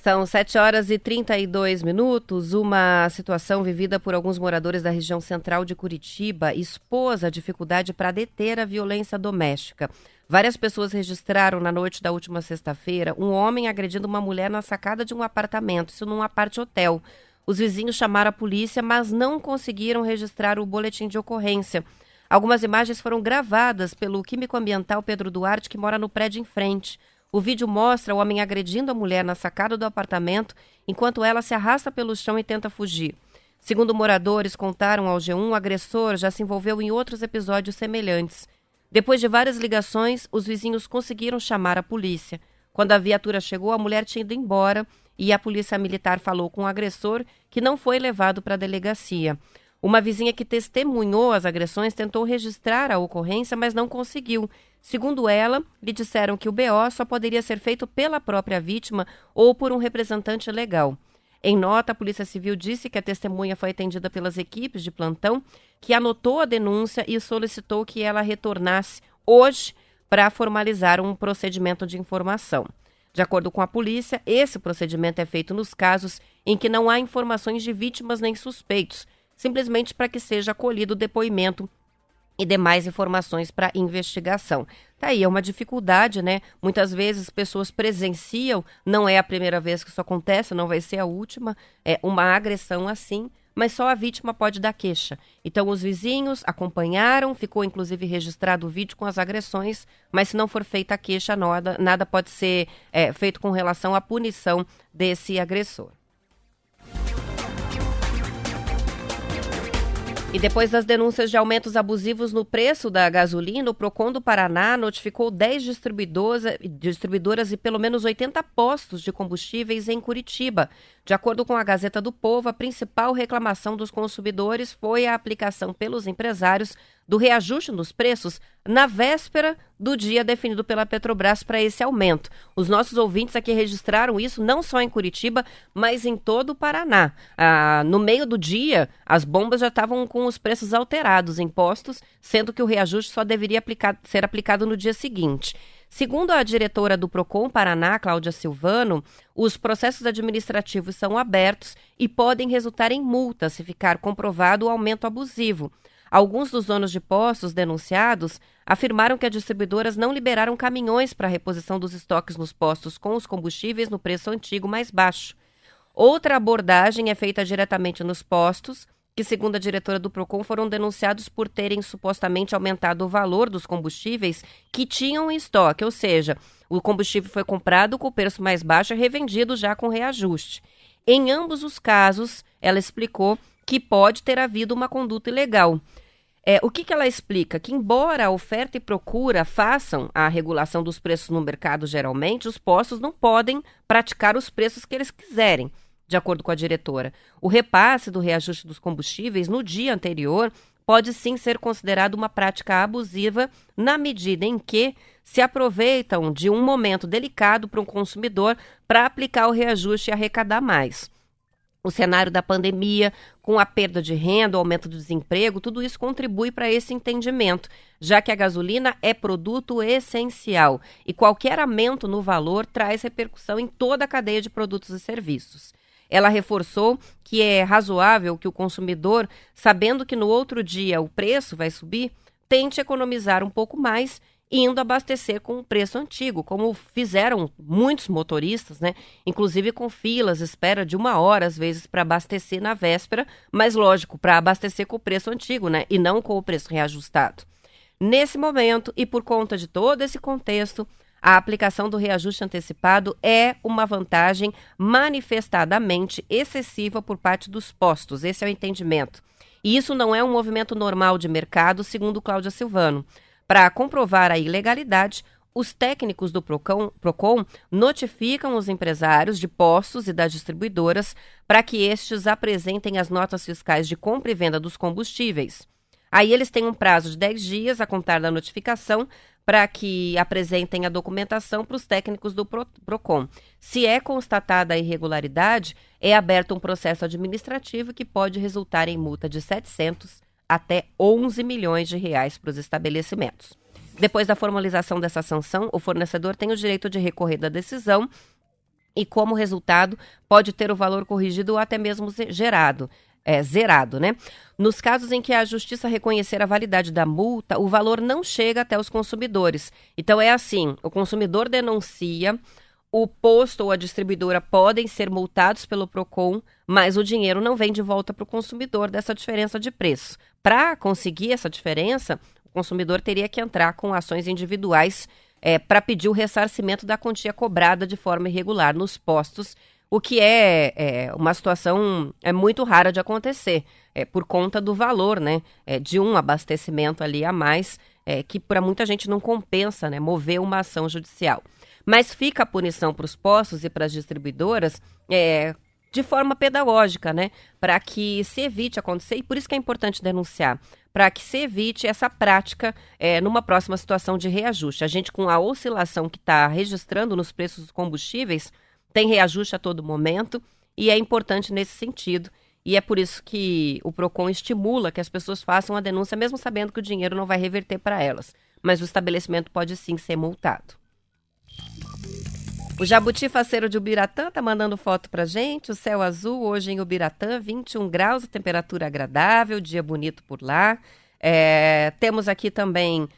São 7 horas e 32 minutos. Uma situação vivida por alguns moradores da região central de Curitiba expôs a dificuldade para deter a violência doméstica. Várias pessoas registraram na noite da última sexta-feira um homem agredindo uma mulher na sacada de um apartamento, isso num aparte-hotel. Os vizinhos chamaram a polícia, mas não conseguiram registrar o boletim de ocorrência. Algumas imagens foram gravadas pelo químico ambiental Pedro Duarte, que mora no prédio em frente. O vídeo mostra o homem agredindo a mulher na sacada do apartamento enquanto ela se arrasta pelo chão e tenta fugir. Segundo moradores contaram ao G1, o agressor já se envolveu em outros episódios semelhantes. Depois de várias ligações, os vizinhos conseguiram chamar a polícia. Quando a viatura chegou, a mulher tinha ido embora e a polícia militar falou com o agressor que não foi levado para a delegacia. Uma vizinha que testemunhou as agressões tentou registrar a ocorrência, mas não conseguiu. Segundo ela, lhe disseram que o BO só poderia ser feito pela própria vítima ou por um representante legal. Em nota, a Polícia Civil disse que a testemunha foi atendida pelas equipes de plantão, que anotou a denúncia e solicitou que ela retornasse hoje para formalizar um procedimento de informação. De acordo com a polícia, esse procedimento é feito nos casos em que não há informações de vítimas nem suspeitos, simplesmente para que seja acolhido o depoimento e demais informações para investigação. Tá aí, é uma dificuldade, né? Muitas vezes pessoas presenciam, não é a primeira vez que isso acontece, não vai ser a última, é uma agressão assim, mas só a vítima pode dar queixa. Então os vizinhos acompanharam, ficou inclusive registrado o vídeo com as agressões, mas se não for feita a queixa, nada, nada pode ser é, feito com relação à punição desse agressor. E depois das denúncias de aumentos abusivos no preço da gasolina, o Procon do Paraná notificou 10 distribuidoras, distribuidoras e pelo menos 80 postos de combustíveis em Curitiba. De acordo com a Gazeta do Povo, a principal reclamação dos consumidores foi a aplicação pelos empresários do reajuste nos preços na véspera do dia definido pela Petrobras para esse aumento. Os nossos ouvintes aqui registraram isso não só em Curitiba, mas em todo o Paraná. Ah, no meio do dia, as bombas já estavam com os preços alterados em postos, sendo que o reajuste só deveria aplicar, ser aplicado no dia seguinte. Segundo a diretora do Procon Paraná, Cláudia Silvano, os processos administrativos são abertos e podem resultar em multa se ficar comprovado o aumento abusivo. Alguns dos donos de postos denunciados afirmaram que as distribuidoras não liberaram caminhões para a reposição dos estoques nos postos com os combustíveis no preço antigo mais baixo. Outra abordagem é feita diretamente nos postos, que, segundo a diretora do PROCON, foram denunciados por terem supostamente aumentado o valor dos combustíveis que tinham em estoque, ou seja, o combustível foi comprado com o preço mais baixo e revendido já com reajuste. Em ambos os casos, ela explicou que pode ter havido uma conduta ilegal. É, o que, que ela explica? Que, embora a oferta e procura façam a regulação dos preços no mercado geralmente, os postos não podem praticar os preços que eles quiserem, de acordo com a diretora. O repasse do reajuste dos combustíveis no dia anterior pode sim ser considerado uma prática abusiva na medida em que se aproveitam de um momento delicado para um consumidor para aplicar o reajuste e arrecadar mais o cenário da pandemia, com a perda de renda, o aumento do desemprego, tudo isso contribui para esse entendimento, já que a gasolina é produto essencial e qualquer aumento no valor traz repercussão em toda a cadeia de produtos e serviços. Ela reforçou que é razoável que o consumidor, sabendo que no outro dia o preço vai subir, tente economizar um pouco mais indo abastecer com o preço antigo, como fizeram muitos motoristas, né? Inclusive com filas, espera de uma hora às vezes para abastecer na véspera, mas lógico, para abastecer com o preço antigo, né? E não com o preço reajustado. Nesse momento e por conta de todo esse contexto, a aplicação do reajuste antecipado é uma vantagem manifestadamente excessiva por parte dos postos. Esse é o entendimento. E isso não é um movimento normal de mercado, segundo Cláudia Silvano. Para comprovar a ilegalidade, os técnicos do Procon, Procon, notificam os empresários de postos e das distribuidoras para que estes apresentem as notas fiscais de compra e venda dos combustíveis. Aí eles têm um prazo de 10 dias a contar da notificação para que apresentem a documentação para os técnicos do PROCON. Se é constatada a irregularidade, é aberto um processo administrativo que pode resultar em multa de 700 até 11 milhões de reais para os estabelecimentos. Depois da formalização dessa sanção, o fornecedor tem o direito de recorrer da decisão e, como resultado, pode ter o valor corrigido ou até mesmo gerado. É, zerado, né? Nos casos em que a justiça reconhecer a validade da multa, o valor não chega até os consumidores. Então é assim: o consumidor denuncia, o posto ou a distribuidora podem ser multados pelo PROCON, mas o dinheiro não vem de volta para o consumidor dessa diferença de preço. Para conseguir essa diferença, o consumidor teria que entrar com ações individuais é, para pedir o ressarcimento da quantia cobrada de forma irregular nos postos, o que é, é uma situação é muito rara de acontecer, é, por conta do valor né, é, de um abastecimento ali a mais, é, que para muita gente não compensa né, mover uma ação judicial. Mas fica a punição para os postos e para as distribuidoras é, de forma pedagógica, né? Para que se evite acontecer, e por isso que é importante denunciar, para que se evite essa prática é, numa próxima situação de reajuste. A gente, com a oscilação que está registrando nos preços dos combustíveis, tem reajuste a todo momento, e é importante nesse sentido. E é por isso que o PROCON estimula que as pessoas façam a denúncia, mesmo sabendo que o dinheiro não vai reverter para elas. Mas o estabelecimento pode sim ser multado. O Jabuti Faceiro de Ubiratã tá mandando foto pra gente. O céu azul hoje em Ubiratã, 21 graus, temperatura agradável, dia bonito por lá. É, temos aqui também uh,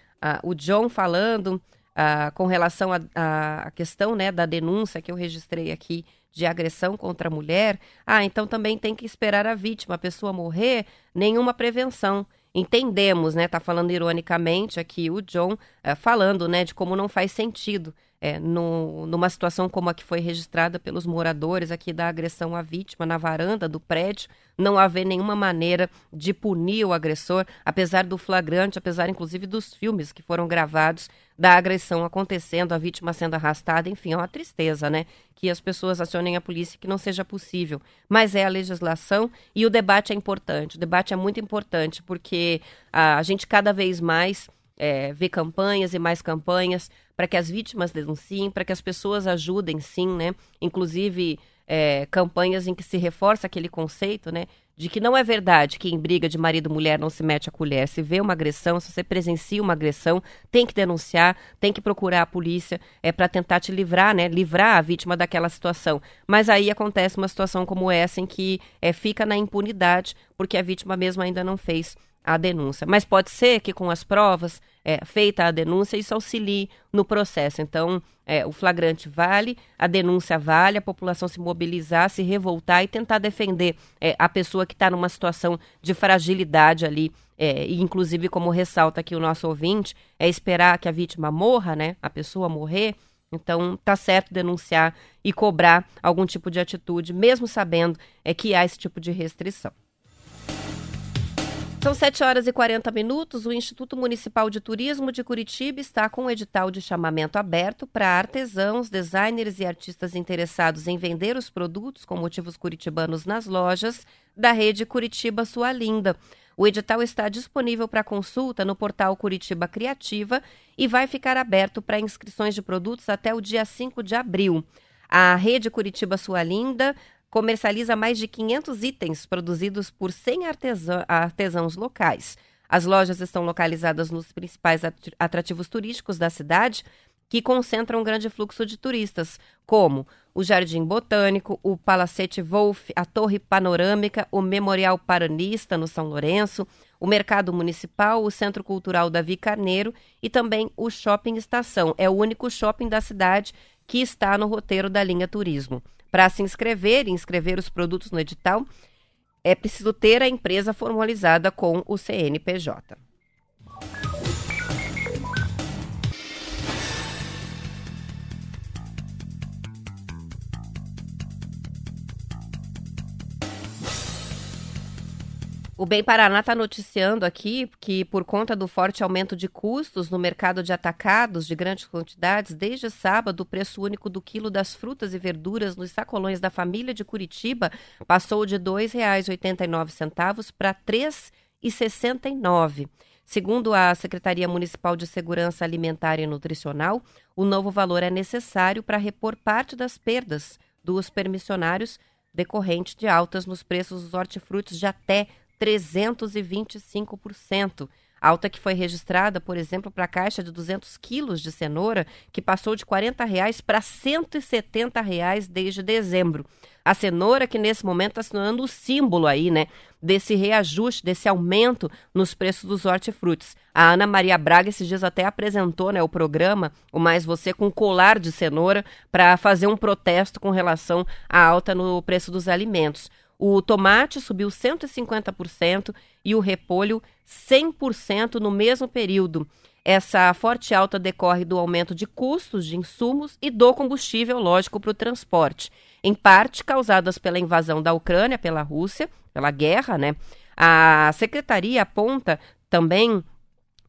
o John falando uh, com relação à questão né, da denúncia que eu registrei aqui de agressão contra a mulher. Ah, então também tem que esperar a vítima, a pessoa morrer, nenhuma prevenção entendemos, né? Tá falando ironicamente aqui o John, é, falando, né, de como não faz sentido é, no, numa situação como a que foi registrada pelos moradores aqui da agressão à vítima na varanda do prédio, não haver nenhuma maneira de punir o agressor, apesar do flagrante, apesar inclusive dos filmes que foram gravados da agressão acontecendo, a vítima sendo arrastada, enfim, é uma tristeza, né? Que as pessoas acionem a polícia que não seja possível. Mas é a legislação e o debate é importante. O debate é muito importante porque a, a gente cada vez mais é, vê campanhas e mais campanhas para que as vítimas denunciem, para que as pessoas ajudem, sim, né? Inclusive é, campanhas em que se reforça aquele conceito, né? De que não é verdade que em briga de marido e mulher não se mete a colher. Se vê uma agressão, se você presencia uma agressão, tem que denunciar, tem que procurar a polícia é para tentar te livrar, né? Livrar a vítima daquela situação. Mas aí acontece uma situação como essa em que é, fica na impunidade porque a vítima mesmo ainda não fez a denúncia. Mas pode ser que com as provas, é, feita a denúncia, isso auxilie no processo. Então, é, o flagrante vale, a denúncia vale, a população se mobilizar, se revoltar e tentar defender é, a pessoa que está numa situação de fragilidade ali. É, e inclusive, como ressalta aqui o nosso ouvinte, é esperar que a vítima morra, né? A pessoa morrer. Então, tá certo denunciar e cobrar algum tipo de atitude, mesmo sabendo é, que há esse tipo de restrição. São 7 horas e 40 minutos. O Instituto Municipal de Turismo de Curitiba está com um edital de chamamento aberto para artesãos, designers e artistas interessados em vender os produtos com motivos curitibanos nas lojas da rede Curitiba Sua Linda. O edital está disponível para consulta no portal Curitiba Criativa e vai ficar aberto para inscrições de produtos até o dia 5 de abril. A rede Curitiba Sua Linda comercializa mais de 500 itens produzidos por 100 artesã, artesãos locais. As lojas estão localizadas nos principais atrativos turísticos da cidade, que concentram um grande fluxo de turistas, como o Jardim Botânico, o Palacete Wolf, a Torre Panorâmica, o Memorial Paranista, no São Lourenço, o Mercado Municipal, o Centro Cultural Davi Carneiro e também o Shopping Estação. É o único shopping da cidade que está no roteiro da linha Turismo. Para se inscrever e inscrever os produtos no edital, é preciso ter a empresa formalizada com o CNPJ. O Bem Paraná está noticiando aqui que, por conta do forte aumento de custos no mercado de atacados de grandes quantidades, desde sábado, o preço único do quilo das frutas e verduras nos sacolões da família de Curitiba passou de R$ 2,89 para R$ 3,69. Segundo a Secretaria Municipal de Segurança Alimentar e Nutricional, o novo valor é necessário para repor parte das perdas dos permissionários decorrente de altas nos preços dos hortifrutis de até 325%. Alta que foi registrada, por exemplo, para a caixa de 200 quilos de cenoura, que passou de 40 reais para 170 reais desde dezembro. A cenoura que nesse momento está se tornando o símbolo aí, né, desse reajuste, desse aumento nos preços dos hortifrutis. A Ana Maria Braga esses dias até apresentou, né, o programa O Mais Você com colar de cenoura para fazer um protesto com relação à alta no preço dos alimentos. O tomate subiu 150% e o repolho 100% no mesmo período. Essa forte alta decorre do aumento de custos de insumos e do combustível, lógico, para o transporte, em parte causadas pela invasão da Ucrânia pela Rússia, pela guerra, né? A secretaria aponta também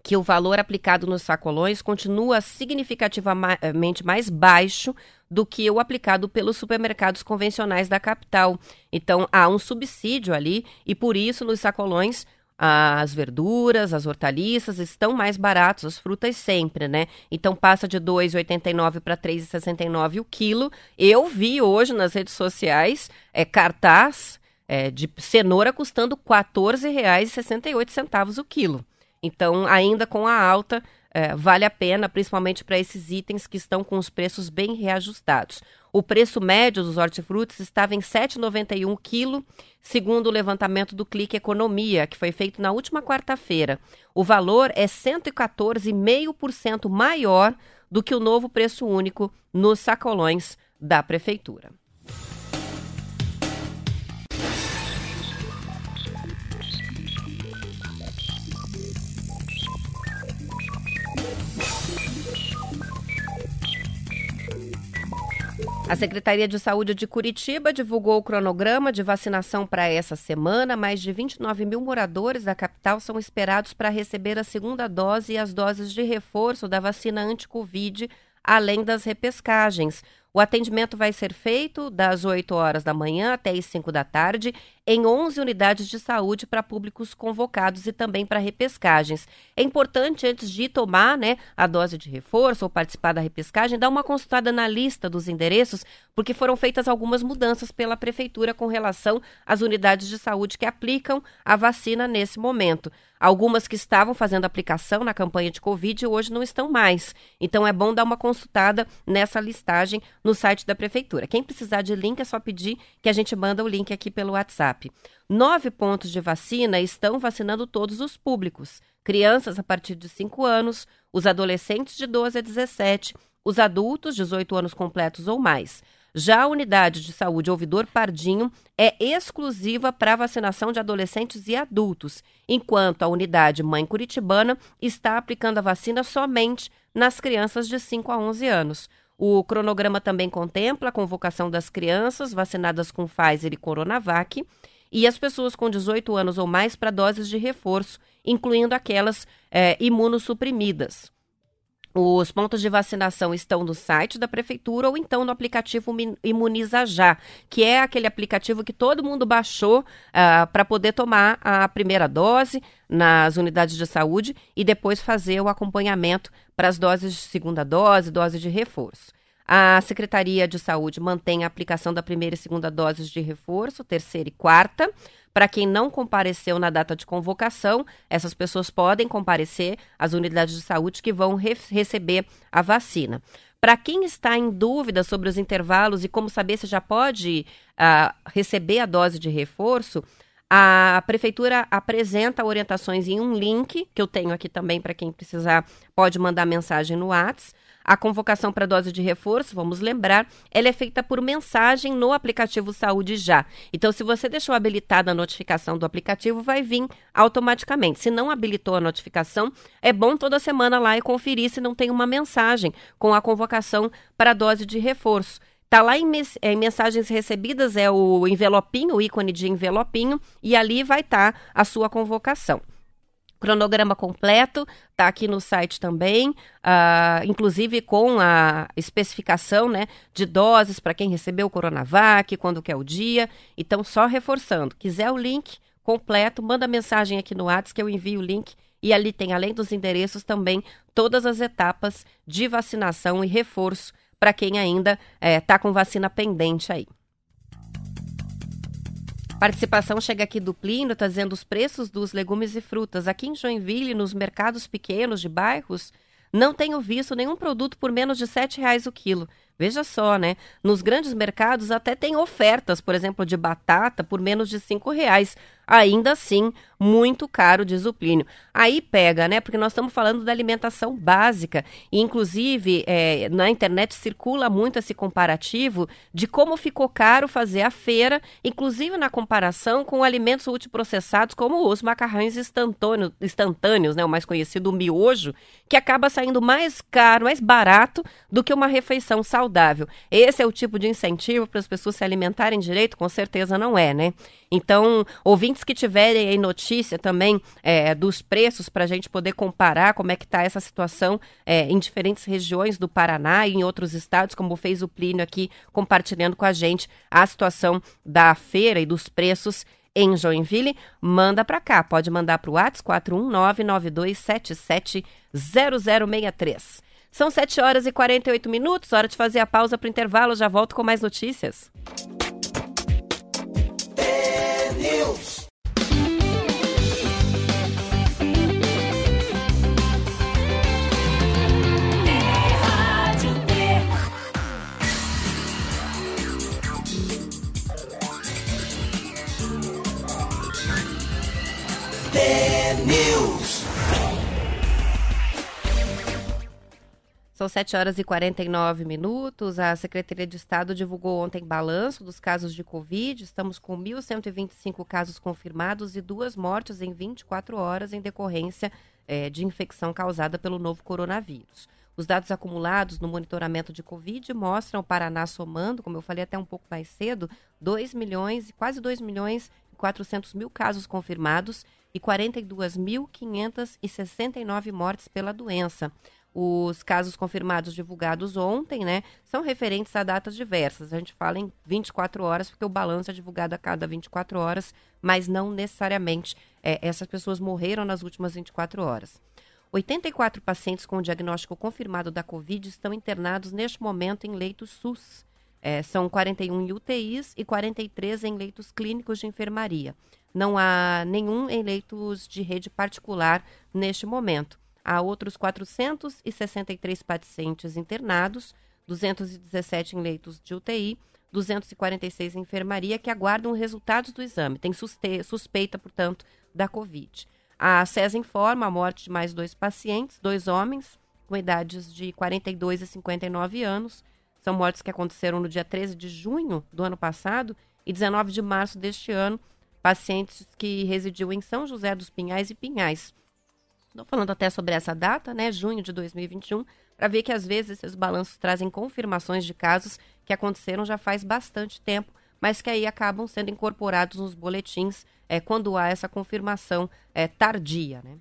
que o valor aplicado nos sacolões continua significativamente mais baixo do que o aplicado pelos supermercados convencionais da capital. Então, há um subsídio ali e por isso nos sacolões as verduras, as hortaliças estão mais baratos, as frutas sempre, né? Então passa de 2,89 para 3,69 o quilo. Eu vi hoje nas redes sociais é, cartaz é, de cenoura custando R$ 14,68 o quilo. Então, ainda com a alta, é, vale a pena, principalmente para esses itens que estão com os preços bem reajustados. O preço médio dos hortifrutis estava em R$ 7,91 quilo, segundo o levantamento do Clique Economia, que foi feito na última quarta-feira. O valor é 114,5% maior do que o novo preço único nos sacolões da prefeitura. A Secretaria de Saúde de Curitiba divulgou o cronograma de vacinação para essa semana. Mais de 29 mil moradores da capital são esperados para receber a segunda dose e as doses de reforço da vacina anti-Covid, além das repescagens. O atendimento vai ser feito das 8 horas da manhã até as 5 da tarde em 11 unidades de saúde para públicos convocados e também para repescagens. É importante, antes de tomar né, a dose de reforço ou participar da repescagem, dar uma consultada na lista dos endereços, porque foram feitas algumas mudanças pela Prefeitura com relação às unidades de saúde que aplicam a vacina nesse momento. Algumas que estavam fazendo aplicação na campanha de Covid hoje não estão mais. Então é bom dar uma consultada nessa listagem no site da Prefeitura. Quem precisar de link é só pedir que a gente manda o link aqui pelo WhatsApp. Nove pontos de vacina estão vacinando todos os públicos: crianças a partir de 5 anos, os adolescentes de 12 a 17, os adultos, 18 anos completos ou mais. Já a unidade de saúde Ouvidor Pardinho é exclusiva para vacinação de adolescentes e adultos, enquanto a unidade Mãe Curitibana está aplicando a vacina somente nas crianças de 5 a 11 anos. O cronograma também contempla a convocação das crianças vacinadas com Pfizer e Coronavac e as pessoas com 18 anos ou mais para doses de reforço, incluindo aquelas é, imunossuprimidas. Os pontos de vacinação estão no site da prefeitura ou então no aplicativo Imuniza Já, que é aquele aplicativo que todo mundo baixou uh, para poder tomar a primeira dose nas unidades de saúde e depois fazer o acompanhamento para as doses de segunda dose, dose de reforço. A Secretaria de Saúde mantém a aplicação da primeira e segunda doses de reforço, terceira e quarta. Para quem não compareceu na data de convocação, essas pessoas podem comparecer às unidades de saúde que vão re receber a vacina. Para quem está em dúvida sobre os intervalos e como saber se já pode uh, receber a dose de reforço, a prefeitura apresenta orientações em um link que eu tenho aqui também para quem precisar pode mandar mensagem no WhatsApp. A convocação para dose de reforço, vamos lembrar, ela é feita por mensagem no aplicativo Saúde Já. Então, se você deixou habilitada a notificação do aplicativo, vai vir automaticamente. Se não habilitou a notificação, é bom toda semana lá e conferir se não tem uma mensagem com a convocação para dose de reforço. Tá lá em, em, mensagens recebidas é o envelopinho, o ícone de envelopinho, e ali vai estar tá a sua convocação. Cronograma completo está aqui no site também, uh, inclusive com a especificação né, de doses para quem recebeu o Coronavac, quando que é o dia. Então, só reforçando, quiser o link completo, manda mensagem aqui no WhatsApp que eu envio o link e ali tem, além dos endereços, também todas as etapas de vacinação e reforço para quem ainda está eh, com vacina pendente aí. Participação chega aqui do Plínio, está dizendo os preços dos legumes e frutas. Aqui em Joinville, nos mercados pequenos de bairros, não tenho visto nenhum produto por menos de R$ reais o quilo. Veja só, né? Nos grandes mercados até tem ofertas, por exemplo, de batata por menos de cinco reais ainda assim muito caro, diz o Plínio. Aí pega, né? Porque nós estamos falando da alimentação básica. E, inclusive, é, na internet circula muito esse comparativo de como ficou caro fazer a feira, inclusive na comparação com alimentos ultraprocessados, como os macarrões instantâneos, né? O mais conhecido, o miojo, que acaba saindo mais caro, mais barato do que uma refeição saudável. Esse é o tipo de incentivo para as pessoas se alimentarem direito? Com certeza não é, né? Então, ouvintes que tiverem aí notícia também é, dos preços para a gente poder comparar como é que está essa situação é, em diferentes regiões do Paraná e em outros estados, como fez o Plínio aqui compartilhando com a gente a situação da feira e dos preços em Joinville, manda para cá. Pode mandar para o WhatsApp 41992770063. São 7 horas e 48 minutos, hora de fazer a pausa para o intervalo. Já volto com mais notícias. News. São 7 horas e 49 minutos. A Secretaria de Estado divulgou ontem balanço dos casos de Covid. Estamos com 1.125 casos confirmados e duas mortes em 24 horas em decorrência é, de infecção causada pelo novo coronavírus. Os dados acumulados no monitoramento de Covid mostram o Paraná somando, como eu falei até um pouco mais cedo, 2 milhões, quase 2 milhões e 400 mil casos confirmados e 42.569 mortes pela doença. Os casos confirmados divulgados ontem, né, são referentes a datas diversas. A gente fala em 24 horas, porque o balanço é divulgado a cada 24 horas, mas não necessariamente é, essas pessoas morreram nas últimas 24 horas. 84 pacientes com diagnóstico confirmado da Covid estão internados neste momento em leitos SUS. É, são 41 em UTIs e 43 em leitos clínicos de enfermaria. Não há nenhum em leitos de rede particular neste momento. Há outros 463 pacientes internados, 217 em leitos de UTI, 246 em enfermaria que aguardam resultados do exame. Tem suspeita, portanto, da Covid. A SES informa a morte de mais dois pacientes, dois homens, com idades de 42 e 59 anos. São mortes que aconteceram no dia 13 de junho do ano passado e 19 de março deste ano, pacientes que residiam em São José dos Pinhais e Pinhais. Estou falando até sobre essa data, né, junho de 2021, para ver que às vezes esses balanços trazem confirmações de casos que aconteceram já faz bastante tempo, mas que aí acabam sendo incorporados nos boletins é, quando há essa confirmação é, tardia, né?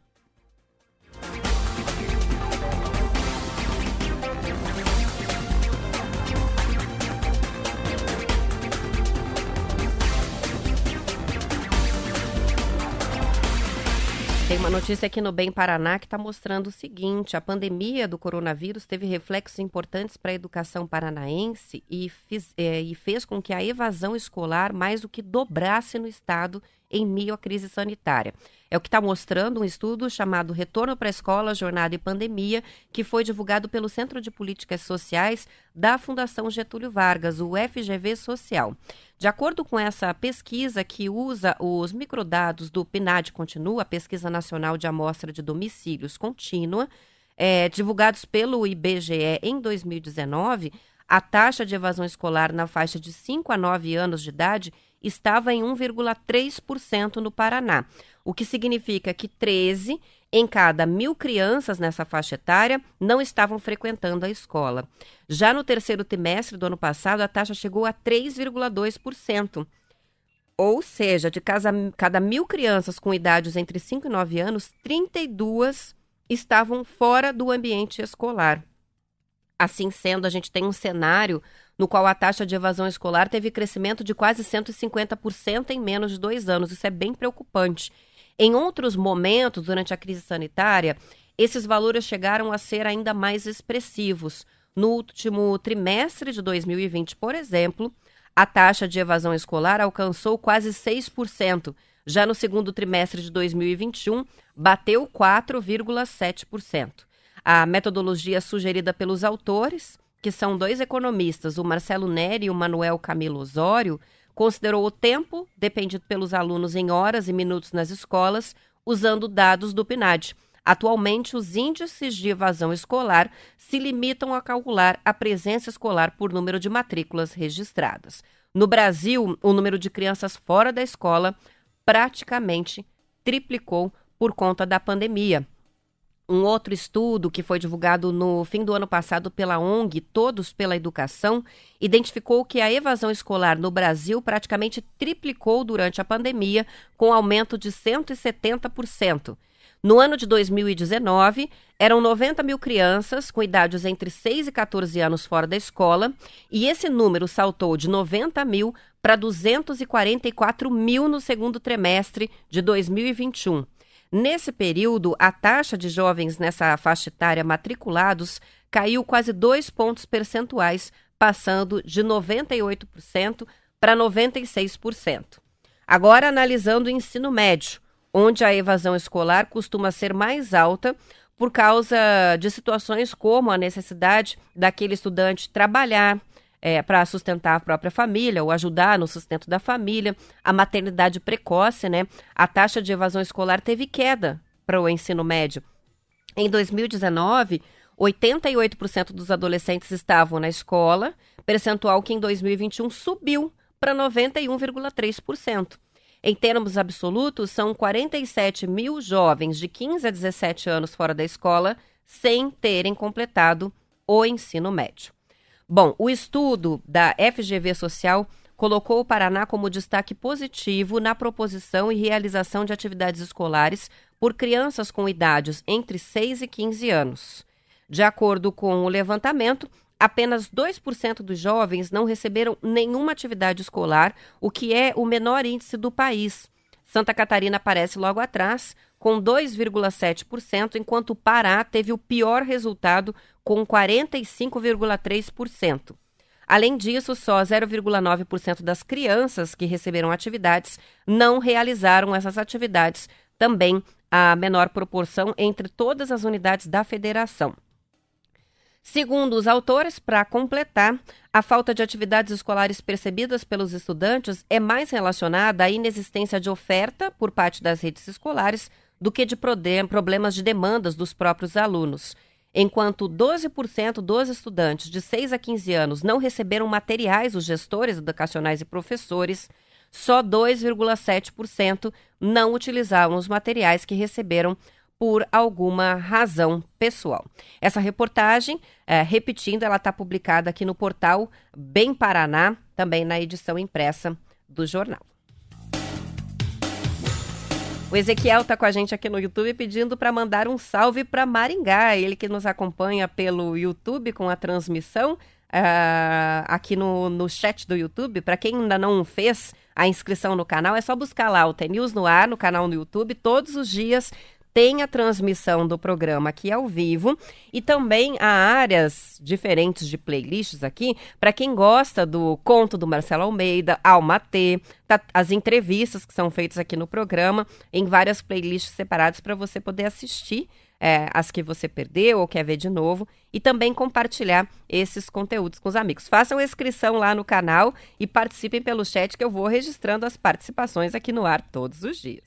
Tem uma notícia aqui no Bem Paraná que está mostrando o seguinte: a pandemia do coronavírus teve reflexos importantes para a educação paranaense e, fiz, é, e fez com que a evasão escolar mais do que dobrasse no estado em meio à crise sanitária. É o que está mostrando um estudo chamado Retorno para a Escola, Jornada e Pandemia, que foi divulgado pelo Centro de Políticas Sociais da Fundação Getúlio Vargas, o FGV Social. De acordo com essa pesquisa que usa os microdados do PNAD Continua, a Pesquisa Nacional de Amostra de Domicílios Contínua, é, divulgados pelo IBGE em 2019, a taxa de evasão escolar na faixa de 5 a 9 anos de idade estava em 1,3% no Paraná, o que significa que 13 em cada mil crianças nessa faixa etária não estavam frequentando a escola. Já no terceiro trimestre do ano passado, a taxa chegou a 3,2%. Ou seja, de casa, cada mil crianças com idades entre 5 e 9 anos, 32 estavam fora do ambiente escolar. Assim sendo, a gente tem um cenário no qual a taxa de evasão escolar teve crescimento de quase 150% em menos de dois anos. Isso é bem preocupante. Em outros momentos, durante a crise sanitária, esses valores chegaram a ser ainda mais expressivos. No último trimestre de 2020, por exemplo, a taxa de evasão escolar alcançou quase 6%. Já no segundo trimestre de 2021, bateu 4,7%. A metodologia sugerida pelos autores que são dois economistas, o Marcelo Neri e o Manuel Camilo Osório, considerou o tempo dependido pelos alunos em horas e minutos nas escolas, usando dados do PNAD. Atualmente, os índices de evasão escolar se limitam a calcular a presença escolar por número de matrículas registradas. No Brasil, o número de crianças fora da escola praticamente triplicou por conta da pandemia. Um outro estudo que foi divulgado no fim do ano passado pela ONG Todos pela Educação identificou que a evasão escolar no Brasil praticamente triplicou durante a pandemia, com aumento de 170%. No ano de 2019, eram 90 mil crianças com idades entre 6 e 14 anos fora da escola, e esse número saltou de 90 mil para 244 mil no segundo trimestre de 2021. Nesse período, a taxa de jovens nessa faixa etária matriculados caiu quase dois pontos percentuais, passando de 98% para 96%. Agora, analisando o ensino médio, onde a evasão escolar costuma ser mais alta por causa de situações como a necessidade daquele estudante trabalhar, é, para sustentar a própria família ou ajudar no sustento da família, a maternidade precoce, né? A taxa de evasão escolar teve queda para o ensino médio. Em 2019, 88% dos adolescentes estavam na escola, percentual que em 2021 subiu para 91,3%. Em termos absolutos, são 47 mil jovens de 15 a 17 anos fora da escola sem terem completado o ensino médio. Bom, o estudo da FGV Social colocou o Paraná como destaque positivo na proposição e realização de atividades escolares por crianças com idades entre 6 e 15 anos. De acordo com o levantamento, apenas 2% dos jovens não receberam nenhuma atividade escolar, o que é o menor índice do país. Santa Catarina aparece logo atrás, com 2,7%, enquanto o Pará teve o pior resultado, com 45,3%. Além disso, só 0,9% das crianças que receberam atividades não realizaram essas atividades, também a menor proporção entre todas as unidades da federação. Segundo os autores, para completar, a falta de atividades escolares percebidas pelos estudantes é mais relacionada à inexistência de oferta por parte das redes escolares do que de problemas de demandas dos próprios alunos. Enquanto 12% dos estudantes de 6 a 15 anos não receberam materiais dos gestores educacionais e professores, só 2,7% não utilizavam os materiais que receberam por alguma razão pessoal. Essa reportagem, é, repetindo, ela está publicada aqui no portal Bem Paraná, também na edição impressa do jornal. O Ezequiel está com a gente aqui no YouTube pedindo para mandar um salve para Maringá, ele que nos acompanha pelo YouTube com a transmissão. Uh, aqui no, no chat do YouTube, para quem ainda não fez a inscrição no canal, é só buscar lá o TNews no ar, no canal no YouTube, todos os dias tem a transmissão do programa aqui ao vivo e também há áreas diferentes de playlists aqui para quem gosta do conto do Marcelo Almeida, Alma T, tá, as entrevistas que são feitas aqui no programa em várias playlists separadas para você poder assistir é, as que você perdeu ou quer ver de novo e também compartilhar esses conteúdos com os amigos. Façam inscrição lá no canal e participem pelo chat que eu vou registrando as participações aqui no ar todos os dias.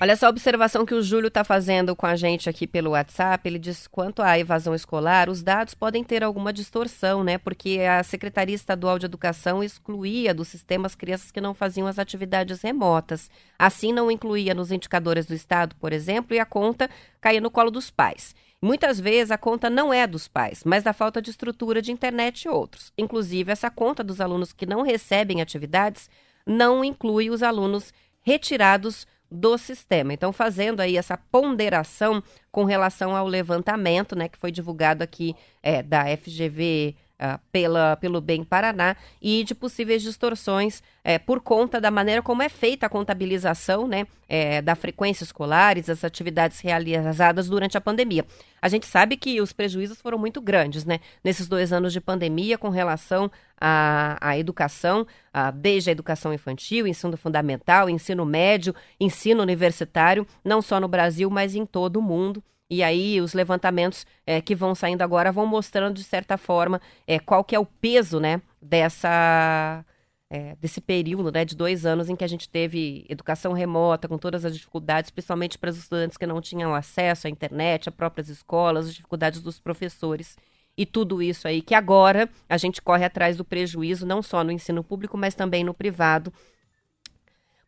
Olha só a observação que o Júlio está fazendo com a gente aqui pelo WhatsApp. Ele diz quanto à evasão escolar, os dados podem ter alguma distorção, né? Porque a Secretaria Estadual de Educação excluía do sistema as crianças que não faziam as atividades remotas. Assim, não incluía nos indicadores do Estado, por exemplo, e a conta caía no colo dos pais. Muitas vezes a conta não é dos pais, mas da falta de estrutura de internet e outros. Inclusive, essa conta dos alunos que não recebem atividades não inclui os alunos retirados do sistema. Então, fazendo aí essa ponderação com relação ao levantamento, né, que foi divulgado aqui é, da FGV uh, pela, pelo Bem Paraná e de possíveis distorções é, por conta da maneira como é feita a contabilização né, é, da frequência escolar e das atividades realizadas durante a pandemia. A gente sabe que os prejuízos foram muito grandes né, nesses dois anos de pandemia com relação à, à educação, a, desde a educação infantil, ensino fundamental, ensino médio, ensino universitário, não só no Brasil, mas em todo o mundo. E aí os levantamentos é, que vão saindo agora vão mostrando de certa forma é, qual que é o peso, né, dessa é, desse período, né, de dois anos em que a gente teve educação remota com todas as dificuldades, principalmente para os estudantes que não tinham acesso à internet, a próprias escolas, as dificuldades dos professores. E tudo isso aí que agora a gente corre atrás do prejuízo não só no ensino público, mas também no privado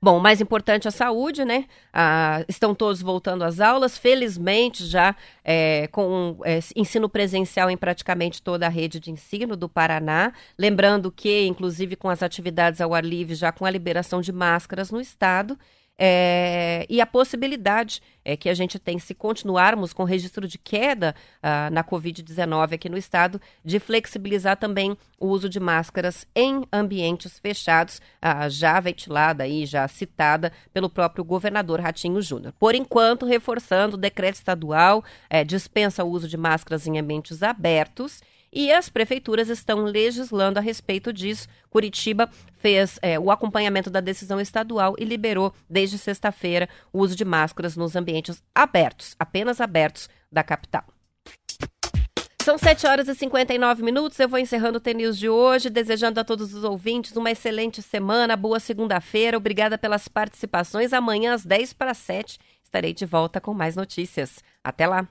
Bom, o mais importante é a saúde, né? Ah, estão todos voltando às aulas, felizmente já é, com é, ensino presencial em praticamente toda a rede de ensino do Paraná. Lembrando que, inclusive, com as atividades ao ar livre, já com a liberação de máscaras no estado. É, e a possibilidade é que a gente tem, se continuarmos com registro de queda ah, na Covid-19 aqui no estado, de flexibilizar também o uso de máscaras em ambientes fechados, ah, já ventilada e já citada pelo próprio governador Ratinho Júnior. Por enquanto, reforçando, o decreto estadual é, dispensa o uso de máscaras em ambientes abertos e as prefeituras estão legislando a respeito disso. Curitiba fez é, o acompanhamento da decisão estadual e liberou desde sexta-feira o uso de máscaras nos ambientes abertos, apenas abertos da capital. São 7 horas e 59 minutos. Eu vou encerrando o TNews de hoje, desejando a todos os ouvintes uma excelente semana, boa segunda-feira. Obrigada pelas participações. Amanhã, às 10 para 7, estarei de volta com mais notícias. Até lá!